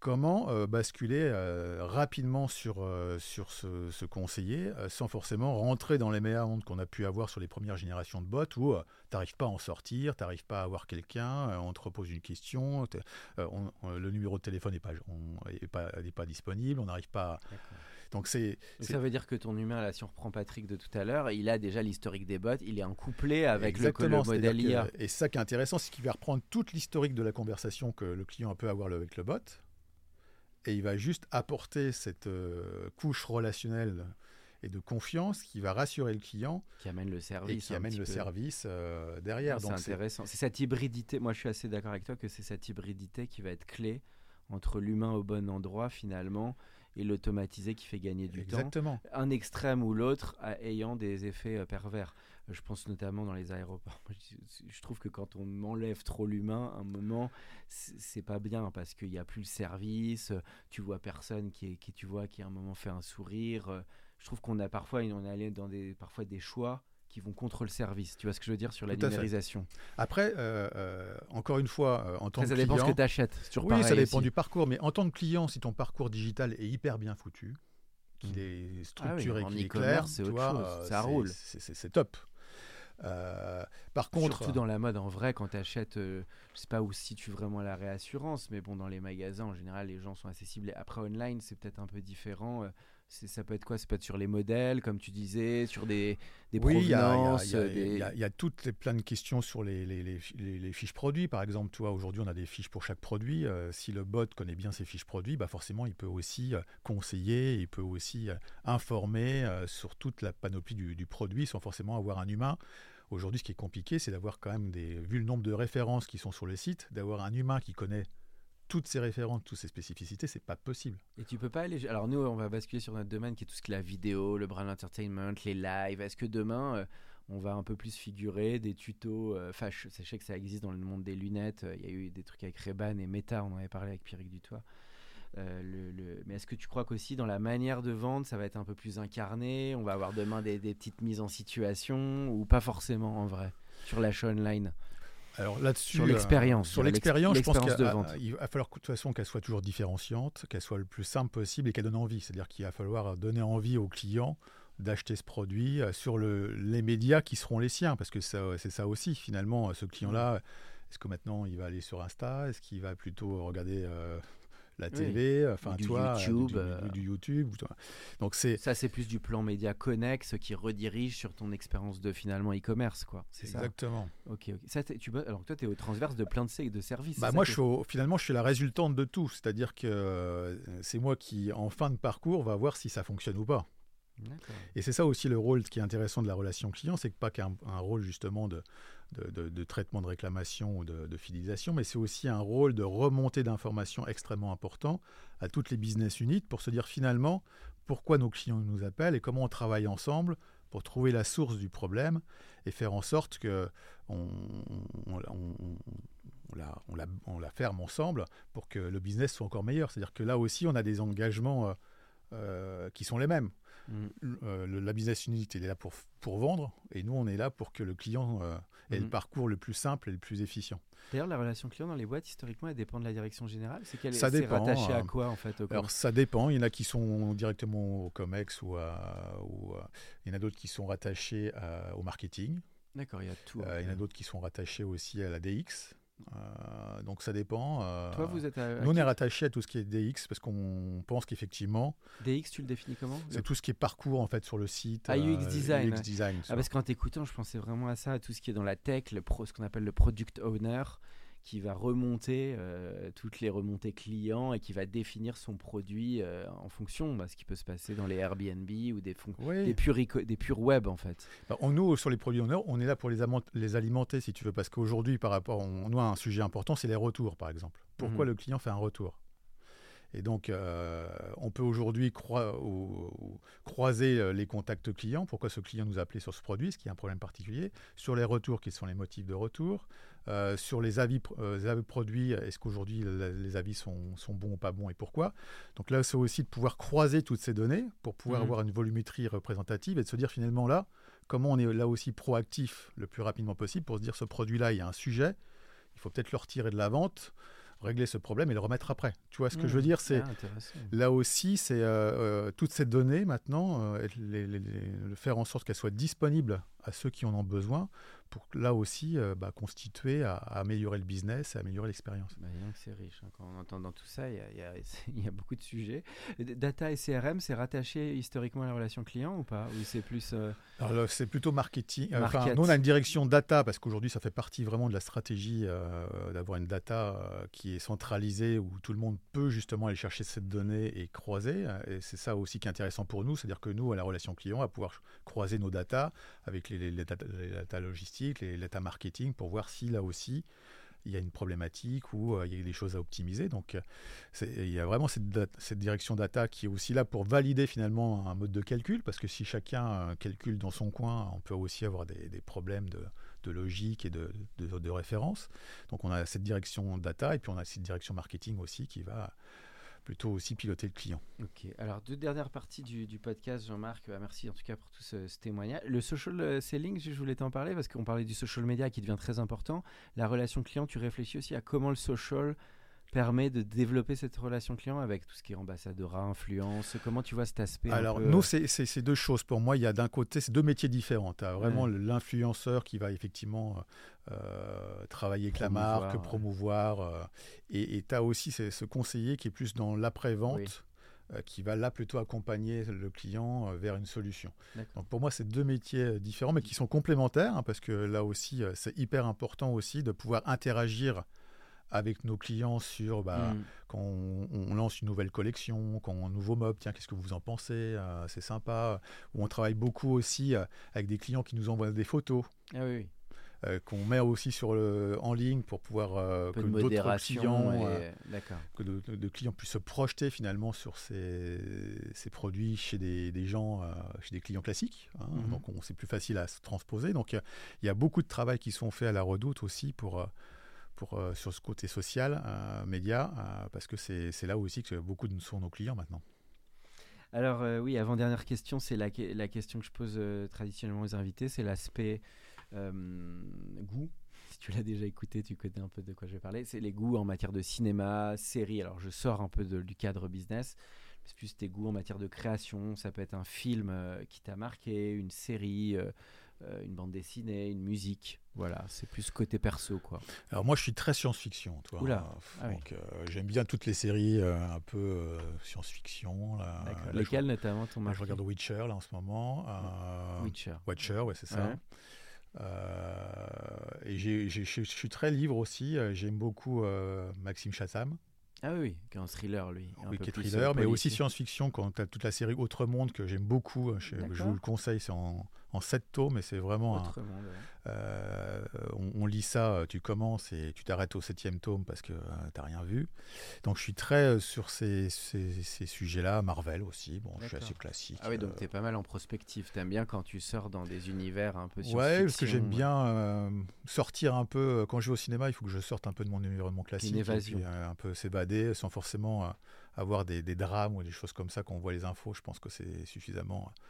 B: comment euh, basculer euh, rapidement sur, euh, sur ce, conseiller sans forcément rentrer dans les meilleures ondes qu'on a pu avoir sur les premières générations de bots où tu n'arrives pas à en sortir, tu n'arrives pas à avoir quelqu'un, on te repose une question, le numéro de téléphone n'est pas, pas, pas, disponible, on n'arrive pas à...
A: Donc c'est, ça veut dire que ton humain, là, si on reprend Patrick de tout à l'heure, il a déjà l'historique des bots, il est en couplet avec le, le, modèle IA.
B: et ça qui est intéressant, c'est qu'il va reprendre toute l'historique de la conversation que le client peut avoir avec le bot, et il va juste apporter cette euh, couche relationnelle et de confiance qui va rassurer le client.
A: Qui amène le service.
B: Et qui amène le service euh, derrière.
A: C'est intéressant. C'est cette hybridité, moi je suis assez d'accord avec toi que c'est cette hybridité qui va être clé entre l'humain au bon endroit finalement et l'automatisé qui fait gagner du
B: Exactement.
A: temps. Un extrême ou l'autre ayant des effets euh, pervers. Je pense notamment dans les aéroports. [LAUGHS] Je trouve que quand on enlève trop l'humain, un moment, c'est pas bien parce qu'il n'y a plus le service. Tu vois personne qui, est, qui, tu vois, qui à un moment fait un sourire. Je trouve qu'on a parfois, on est allé dans des, parfois des choix qui vont contre le service. Tu vois ce que je veux dire sur la numérisation
B: Après, euh, euh, encore une fois, euh, en tant que client...
A: Ça dépend ce que tu achètes.
B: Oui, ça dépend du parcours. Mais en tant que client, si ton parcours digital est hyper bien foutu, qu'il mmh. est structuré, ah qu'il est clair,
A: c'est ça roule.
B: C'est top. Euh, par contre,
A: surtout dans la mode, en vrai, quand tu achètes, euh, je sais pas où situe vraiment la réassurance, mais bon, dans les magasins, en général, les gens sont accessibles. Après, online, c'est peut-être un peu différent. Euh, ça peut être quoi? Ça peut être sur les modèles, comme tu disais, sur des, des
B: oui. Il y, a toutes les plein de questions sur les, les, les, fiches produits. Par exemple, toi, aujourd'hui, on a des fiches pour chaque produit. Euh, si le bot connaît bien ses fiches produits, bah forcément, il peut aussi euh, conseiller, il peut aussi euh, informer sur toute la panoplie du, du, produit sans forcément avoir un humain. Aujourd'hui, ce qui est compliqué, c'est d'avoir quand même des, vu le nombre de références qui sont sur le site, d'avoir un humain qui connaît toutes ces références, toutes ces spécificités, c'est pas possible.
A: Et tu peux pas aller. Alors nous, on va basculer sur notre domaine qui est tout ce qui est la vidéo, le brand entertainment, les lives. Est-ce que demain, euh, on va un peu plus figurer des tutos euh, Enfin, je, sais que ça existe dans le monde des lunettes. Il y a eu des trucs avec Reban et Meta. On en avait parlé avec Pierrick Dutoit. Euh, Mais est-ce que tu crois qu'aussi dans la manière de vendre, ça va être un peu plus incarné On va avoir demain des, des petites mises en situation ou pas forcément en vrai sur l'achat online?
B: Alors là-dessus,
A: sur l'expérience,
B: sur l'expérience, je pense qu'il va falloir de toute façon qu'elle soit toujours différenciante, qu'elle soit le plus simple possible et qu'elle donne envie. C'est-à-dire qu'il va falloir donner envie aux clients d'acheter ce produit euh, sur le, les médias qui seront les siens, parce que c'est ça aussi finalement. Ce client-là, est-ce que maintenant il va aller sur Insta? Est-ce qu'il va plutôt regarder euh, la TV, enfin toi,
A: YouTube,
B: du, euh. du, YouTube.
A: Donc c'est ça, c'est plus du plan média connexe qui redirige sur ton expérience de finalement e-commerce, quoi.
B: C'est exactement.
A: ok, ok. Ça, tu alors toi, tu es au transverse de plein de, de services.
B: Bah moi, je suis finalement, je suis la résultante de tout. C'est-à-dire que euh, c'est moi qui, en fin de parcours, va voir si ça fonctionne ou pas. Et c'est ça aussi le rôle qui est intéressant de la relation client, c'est pas qu'un rôle justement de, de, traitement de réclamation ou de, fidélisation, mais c'est aussi un rôle de remontée d'informations extrêmement important à toutes les business units pour se dire finalement pourquoi nos clients nous appellent et comment on travaille ensemble pour trouver la source du problème et faire en sorte que on, la, la, ferme ensemble pour que le business soit encore meilleur. C'est-à-dire que là aussi, on a des engagements euh, qui sont les mêmes.
A: Mm.
B: Le- la business unit, elle est là pour, pour vendre, et nous, on est là pour que le client euh, ait le
A: Mhm.
B: parcours le plus simple et le plus efficient.
A: D'ailleurs, la relation client dans les boîtes, historiquement, elle dépend de la direction générale. C'est qu'elle
B: Ça
A: c'est
B: dépend,
A: rattaché à
B: euh,
A: quoi en fait
B: Alors ça dépend, il y en a qui sont directement au COMEX ou, à- ou à- il y en a d'autres qui sont rattachés à- au marketing,
A: D'accord, il y a tout.
B: Euh, il y en a d'autres qui sont rattachés aussi à la DX. Euh, donc ça dépend. euh,
A: Toi, vous êtes à, à
B: nous on est rattaché à tout ce qui est DX parce qu'on pense qu'effectivement
A: DX, tu le définis comment?
B: c'est tout ce qui est parcours en fait sur le site.
A: Ah, UX
B: euh,
A: design,
B: UX
A: Ah, parce qu'en t'écoutant, je pensais vraiment à ça, à tout ce qui est dans la tech, le pro, ce qu'on appelle le product owner, qui va remonter euh, toutes les remontées clients et qui va définir son produit euh, en fonction de ce qui peut se passer dans les Airbnb ou des, fon-
B: Oui.
A: des, purs web en fait.
B: Bah, on, nous, sur les produits honneurs, on est là pour les, alimenter, si tu veux, parce qu'aujourd'hui, par rapport, on, nous, un sujet important, c'est les retours, par exemple. Pourquoi
A: Mhm.
B: le client fait un retour? Et donc, euh, on peut aujourd'hui croi- ou- ou croiser les contacts clients. Pourquoi ce client nous a appelé sur ce produit? Qu'il y a un problème particulier? Sur les retours, quels sont les motifs de retour? Euh, Sur les avis, pr- euh, les avis produits, est-ce qu'aujourd'hui les avis sont, sont bons ou pas bons et pourquoi? Donc là, c'est aussi de pouvoir croiser toutes ces données pour pouvoir
A: Mhm.
B: avoir une volumétrie représentative et de se dire finalement là, comment on est là aussi proactif le plus rapidement possible pour se dire ce produit-là, il y a un sujet, il faut peut-être le retirer de la vente, régler ce problème et le remettre après. Tu vois ce que je veux dire? C'est
A: Ah,
B: là aussi, c'est euh, euh, toutes ces données maintenant, euh, les- les- les- le faire en sorte qu'elles soient disponibles à ceux qui en ont besoin pour là aussi euh, bah, constituer à, à améliorer le business, à améliorer l'expérience.
A: Bah, c'est riche. hein. Quand on entend dans tout ça, il y a, y [LAUGHS] y beaucoup de sujets. Data et CRM, c'est rattaché historiquement à la relation client ou pas? Ou c'est plus. euh,
B: Alors c'est plutôt marketing. euh, Enfin,
A: Market.
B: nous, on a une direction data parce qu'aujourd'hui, ça fait partie vraiment de la stratégie euh, d'avoir une data qui est centralisée où tout le monde peut justement aller chercher cette donnée et croiser. Et c'est ça aussi qui est intéressant pour nous, c'est-à-dire que nous, à la relation client, on va pouvoir croiser nos data avec les, les, les data, les data logistiques, les data marketing pour voir si là aussi il y a une problématique ou euh, il y a des choses à optimiser. Donc, euh, il y a vraiment cette, direction data qui est aussi là pour valider finalement un mode de calcul, parce que si chacun euh, calcule dans son coin, on peut aussi avoir des, problèmes de, logique et de, de référence. Donc, on a cette direction data et puis on a cette direction marketing aussi qui va plutôt aussi piloter le client.
A: Ok, alors deux dernières parties du, du podcast, Jean-Marc. Bah, merci en tout cas pour tout ce, ce témoignage. Le social euh, selling, je voulais t'en parler parce qu'on parlait du social media qui devient très important. La relation client, tu réfléchis aussi à comment le social permet de développer cette relation client avec tout ce qui est ambassadeur, influence? Comment tu vois cet aspect
B: Alors,
A: peu,
B: nous,
A: euh,
B: c'est deux choses. Pour moi, il y a d'un côté, c'est deux métiers différents. Tu as vraiment
A: Ouais.
B: l'influenceur qui va effectivement euh, travailler avec la
A: Promouvoir,
B: marque,
A: ouais.
B: promouvoir. euh, et tu as aussi ce, ce conseiller qui est plus dans l'après-vente.
A: Oui.
B: qui va là plutôt accompagner le client vers une solution. Donc pour moi, c'est deux métiers différents, mais qui sont complémentaires, hein, parce que là aussi, c'est hyper important aussi de pouvoir interagir avec nos clients sur bah,
A: Mm.
B: quand on, on lance une nouvelle collection, quand un nouveau mob, tiens, qu'est-ce que vous en pensez Euh, C'est sympa. Ou on travaille beaucoup aussi euh, avec des clients qui nous envoient des photos.
A: Ah oui, oui.
B: euh, qu'on met aussi sur le, en ligne pour pouvoir euh, que d'autres clients,
A: et-
B: euh, que de, clients puissent se projeter finalement sur ces, ces produits chez des, des gens, chez des clients classiques. hein.
A: Mhm.
B: Donc on- c'est plus facile à se transposer. Donc il y a beaucoup de travail qui sont faits à la redoute aussi pour, euh, sur ce côté social, euh, média, euh, parce que c'est là aussi que beaucoup sont nos clients maintenant.
A: Alors oui, avant-dernière question, c'est la, que- la question que je pose traditionnellement aux invités, c'est l'aspect goût. Si tu l'as déjà écouté, tu connais un peu de quoi je vais parler. C'est les goûts en matière de cinéma, série. Alors je sors un peu du cadre business. C'est plus tes goûts en matière de création. Ça peut être un film qui t'a marqué, une série, une bande dessinée, une musique. Voilà, c'est plus côté perso quoi.
B: Alors moi je suis très science-fiction. tu vois.
A: Oula,
B: Euh,
A: ah oui.
B: euh, J'aime bien toutes les séries euh, un peu euh, science-fiction. là.
A: D'accord.
B: Là, je-
A: Lesquels notamment ton
B: là, je regarde Witcher là en ce moment.
A: Witcher.
B: Watcher, ouais, c'est ça.
A: Ouais.
B: Et je suis très livre aussi. J'aime beaucoup Maxime Chassam,
A: Ah oui, qui est un thriller lui. un
B: oui, qui est thriller, mais aussi science-fiction. Quand tu as toute la série Autre Monde que j'aime beaucoup, je, je vous le conseille, c'est en, en 7 tomes, et c'est vraiment un-
A: Autre monde, ouais.
B: euh, on, on lit ça, tu commences et tu t'arrêtes au septième tome parce que tu n'as rien vu. Donc je suis très sur ces, ces, sujets-là, Marvel aussi. Bon, je suis assez classique.
A: Ah oui, donc tu es pas mal en prospective. Tu aimes bien quand tu sors dans des univers un peu
B: Ouais, parce que j'aime bien sortir un peu. Quand je vais au cinéma, il faut que je sorte un peu de mon environnement classique. Une
A: évasion.
B: un peu s'évader sans forcément avoir des, des, drames ou des choses comme ça quand on voit les infos. Je pense que c'est suffisamment euh,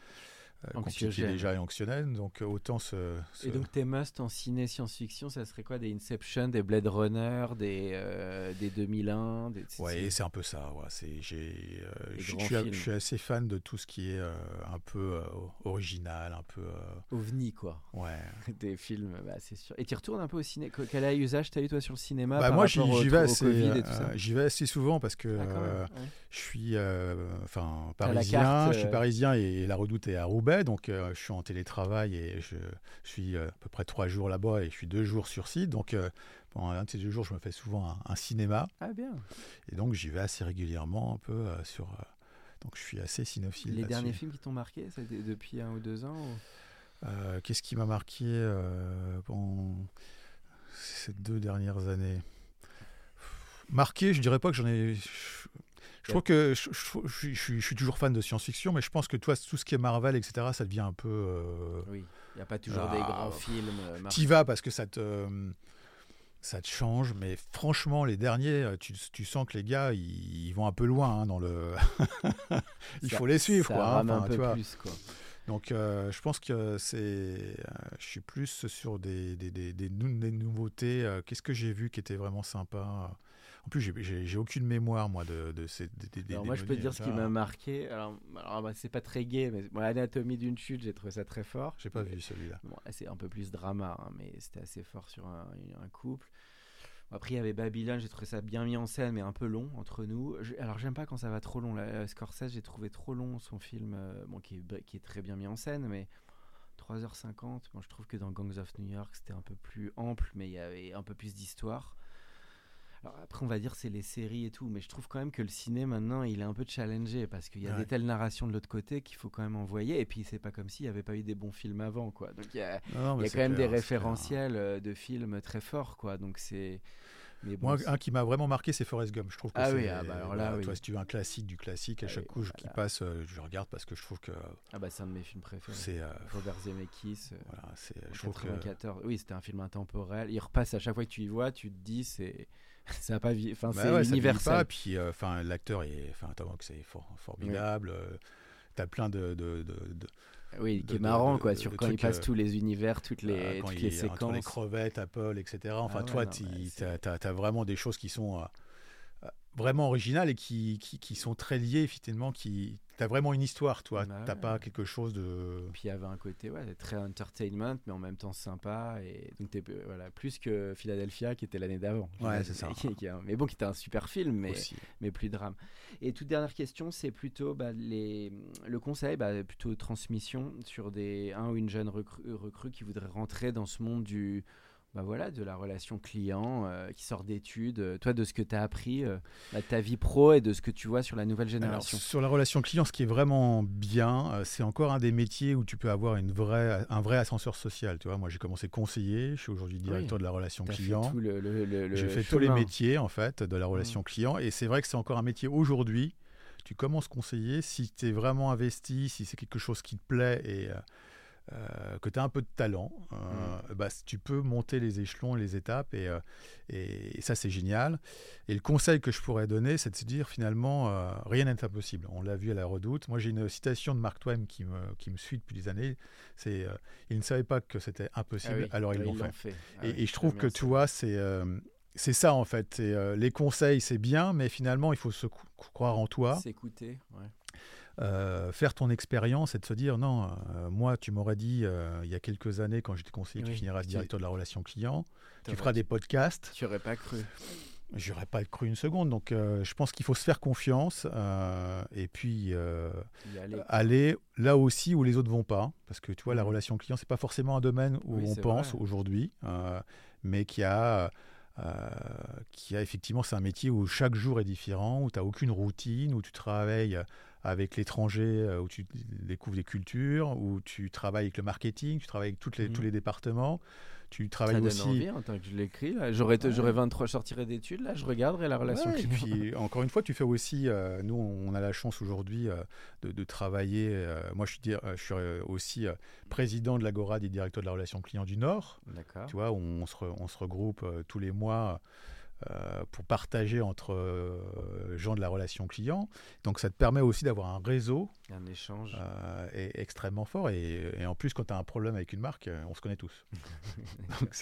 B: compliqué déjà et anxiogène. Donc euh, autant ce,
A: Et donc tes must en ciné science-fiction, ça serait quoi? Des Inception, des Blade Runner, des, euh, des 2001 des...
B: Ouais, c'est un peu ça. Ouais. C'est, j'ai, je, suis, assez fan de tout ce qui est un peu original, un peu...
A: OVNI, quoi.
B: Ouais. [LAUGHS]
A: des films, bah, c'est sûr. Et tu retournes un peu au ciné? Quel usage t'as eu toi sur le cinéma
B: bah, Moi, j'y, vais assez, j'y vais assez souvent parce que ah, je suis enfin parisien, je suis parisien et la redoute est à Roubaix donc euh, je suis en télétravail et je, suis euh, à peu près trois jours là-bas et je suis deux jours sur site. Donc euh, pendant un de ces deux jours, je me fais souvent un, cinéma.
A: Ah bien.
B: Et donc j'y vais assez régulièrement un peu sur. donc je suis assez cinéphile.
A: Les derniers films qui t'ont marqué, depuis un ou deux ans
B: Qu'est-ce qui m'a marqué pendant ces deux dernières années? Marqué, je dirais pas que j'en ai. Je trouve que je, suis toujours fan de science-fiction, mais je pense que toi, tout ce qui est Marvel, etc., ça devient un peu. Euh,
A: oui, il n'y a pas toujours des ah, grands films.
B: Euh, tu y vas parce que ça te, ça te change, mais franchement, les derniers, euh, tu, tu sens que les gars, ils, vont un peu loin hein, dans le. [LAUGHS] il faut les suivre, quoi.
A: Hein, un peu plus, quoi.
B: Donc, je pense que c'est. je suis plus sur des, des, des, des nouveautés. Qu'est-ce que j'ai vu qui était vraiment sympa en plus, j'ai aucune mémoire, moi, de, de ces.
A: alors, moi, je peux dire ce qui m'a marqué. Alors, alors bah, c'est pas très gay, mais l'anatomie d'une chute, j'ai trouvé ça très fort.
B: J'ai pas vu celui-là.
A: Bon, c'est un peu plus drama, hein, mais c'était assez fort sur un, couple. Après, il y avait Babylone, j'ai trouvé ça bien mis en scène, mais un peu long entre nous. alors, j'aime pas quand ça va trop long. Là, Scorsese, j'ai trouvé trop long son film, euh, bon, qui, est, qui est très bien mis en scène, mais 3h50. Moi, je trouve que dans Gangs of New York, c'était un peu plus ample, mais il y avait un peu plus d'histoire. Alors après, on va dire c'est les séries et tout, mais je trouve quand même que le ciné maintenant, il est un peu challengé parce qu'il y a des telles narrations de l'autre côté qu'il faut quand même envoyer. Et puis c'est pas comme s'il n'y avait pas eu des bons films avant, quoi. Donc il y a, quand même des référentiels euh, de films très forts, quoi. Donc c'est
B: moi, un qui m'a vraiment marqué, c'est Forrest Gump. Je trouve que
A: ah oui, ah bah alors là,
B: toi, si tu veux un classique du classique, à ah chaque coup qui passe, euh, je regarde parce que je trouve que.
A: Ah bah c'est un de mes films préférés. C'est euh, Robert Zemeckis. Euh, voilà, c'est. Je trouve que. Oui, c'était un film intemporel. Il repasse à chaque fois que tu y vois, tu te dis c'est. Ça n'a pas enfin bah c'est universel. Pas,
B: puis enfin l'acteur est, enfin c'est formidable. tu as plein de, de, de
A: oui, qui est marrant, quoi, sur quand il passe tous les univers, toutes les, toutes les séquences.
B: Les crevettes, Apple, etc. Enfin, ah toi, tu as, vraiment des choses qui sont euh, vraiment originales et qui, qui, qui, sont très liées, finalement, qui tu as vraiment une histoire, toi. Bah t'as pas quelque chose de.
A: Puis il y avait un côté ouais, très entertainment, mais en même temps sympa. Et donc, es, voilà, plus que Philadelphia, qui était l'année d'avant.
B: Ouais, c'est ça. [LAUGHS]
A: mais bon, qui était un super film, mais, mais plus drame. Et toute dernière question, c'est plutôt bah, les, le conseil, bah, plutôt transmission sur des, un ou une jeune recrue, recrue qui voudrait rentrer dans ce monde du bah voilà, de la relation client euh, qui sort d'études, euh, toi de ce que tu as appris, euh, de ta vie pro et de ce que tu vois sur la nouvelle génération.
B: sur la relation client, ce qui est vraiment bien, c'est encore un des métiers où tu peux avoir une vraie, un vrai ascenseur social. Tu vois, moi j'ai commencé conseiller, je suis aujourd'hui directeur de la relation client. J'ai fait tous les métiers en fait de la mmh. relation client et c'est vrai que c'est encore un métier aujourd'hui. Tu commences conseiller si tu es vraiment investi, si c'est quelque chose qui te plaît et euh, que tu as un peu de talent, euh, mm. bah, tu peux monter les échelons, les étapes, euh, et, et, ça c'est génial. Et le conseil que je pourrais donner, c'est de se dire finalement, rien n'est impossible. On l'a vu à la redoute. Moi j'ai une citation de Mark Twain qui me, qui me suit depuis des années, c'est ils ne savaient pas que c'était impossible, ah alors ils l'ont fait. Ah et, je trouve que tu vois, c'est... c'est ça en fait. les conseils, c'est bien, mais finalement, il faut se croire en toi.
A: S'écouter. Ouais.
B: Euh, faire ton expérience et de se dire non, euh, moi tu m'aurais dit euh, il y a quelques années quand j'étais conseiller tu finiras directeur de la relation client, tu feras des podcasts.
A: Tu n'aurais pas cru.
B: J'aurais pas cru une seconde. Donc je pense qu'il faut se faire confiance et puis aller. là aussi où les autres vont pas. Parce que tu vois, la mmh. relation client, c'est pas forcément un domaine où on pense aujourd'hui, mais qui a. qui a effectivement, c'est un métier où chaque jour est différent, où tu n'as aucune routine, où tu travailles avec l'étranger euh, où tu découvres des cultures, où tu travailles avec le marketing, tu travailles avec toutes les, tous mmh. les départements. tu
A: Ça
B: travailles
A: donne
B: aussi.
A: envie en tant que je l'écris. J'aurais
B: Ouais.
A: j'aurais 23, je sortirais d'études, là, je regarderais la relation
B: Ouais, et puis [LAUGHS] encore une fois, tu fais aussi. euh, nous, on a la chance aujourd'hui euh, de, de travailler. euh, moi, je suis, je suis aussi président de l'Agora des directeurs de la relation client du Nord.
A: D'accord.
B: Tu vois, on se, re- on se regroupe tous les mois euh, pour partager entre euh, gens de la relation client. Donc, ça te permet aussi d'avoir un réseau
A: Un échange.
B: euh, extrêmement fort. Et, et en plus, quand tu as un problème avec une marque, on se connaît tous. [LAUGHS] Donc,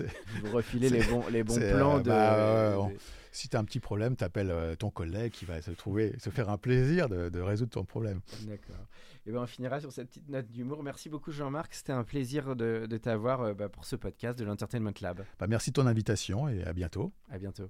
A: Vous refilez les bons, les bons plans de.
B: bah, on- si tu as un petit problème, tu appelles ton collègue qui va se trouver, se faire un plaisir de, de résoudre ton problème.
A: D'accord. Et ben on finira sur cette petite note d'humour. Merci beaucoup Jean-Marc. C'était un plaisir de, de t'avoir bah, pour ce podcast de l'Entertainment Lab.
B: Bah, merci de ton invitation et à bientôt.
A: À bientôt.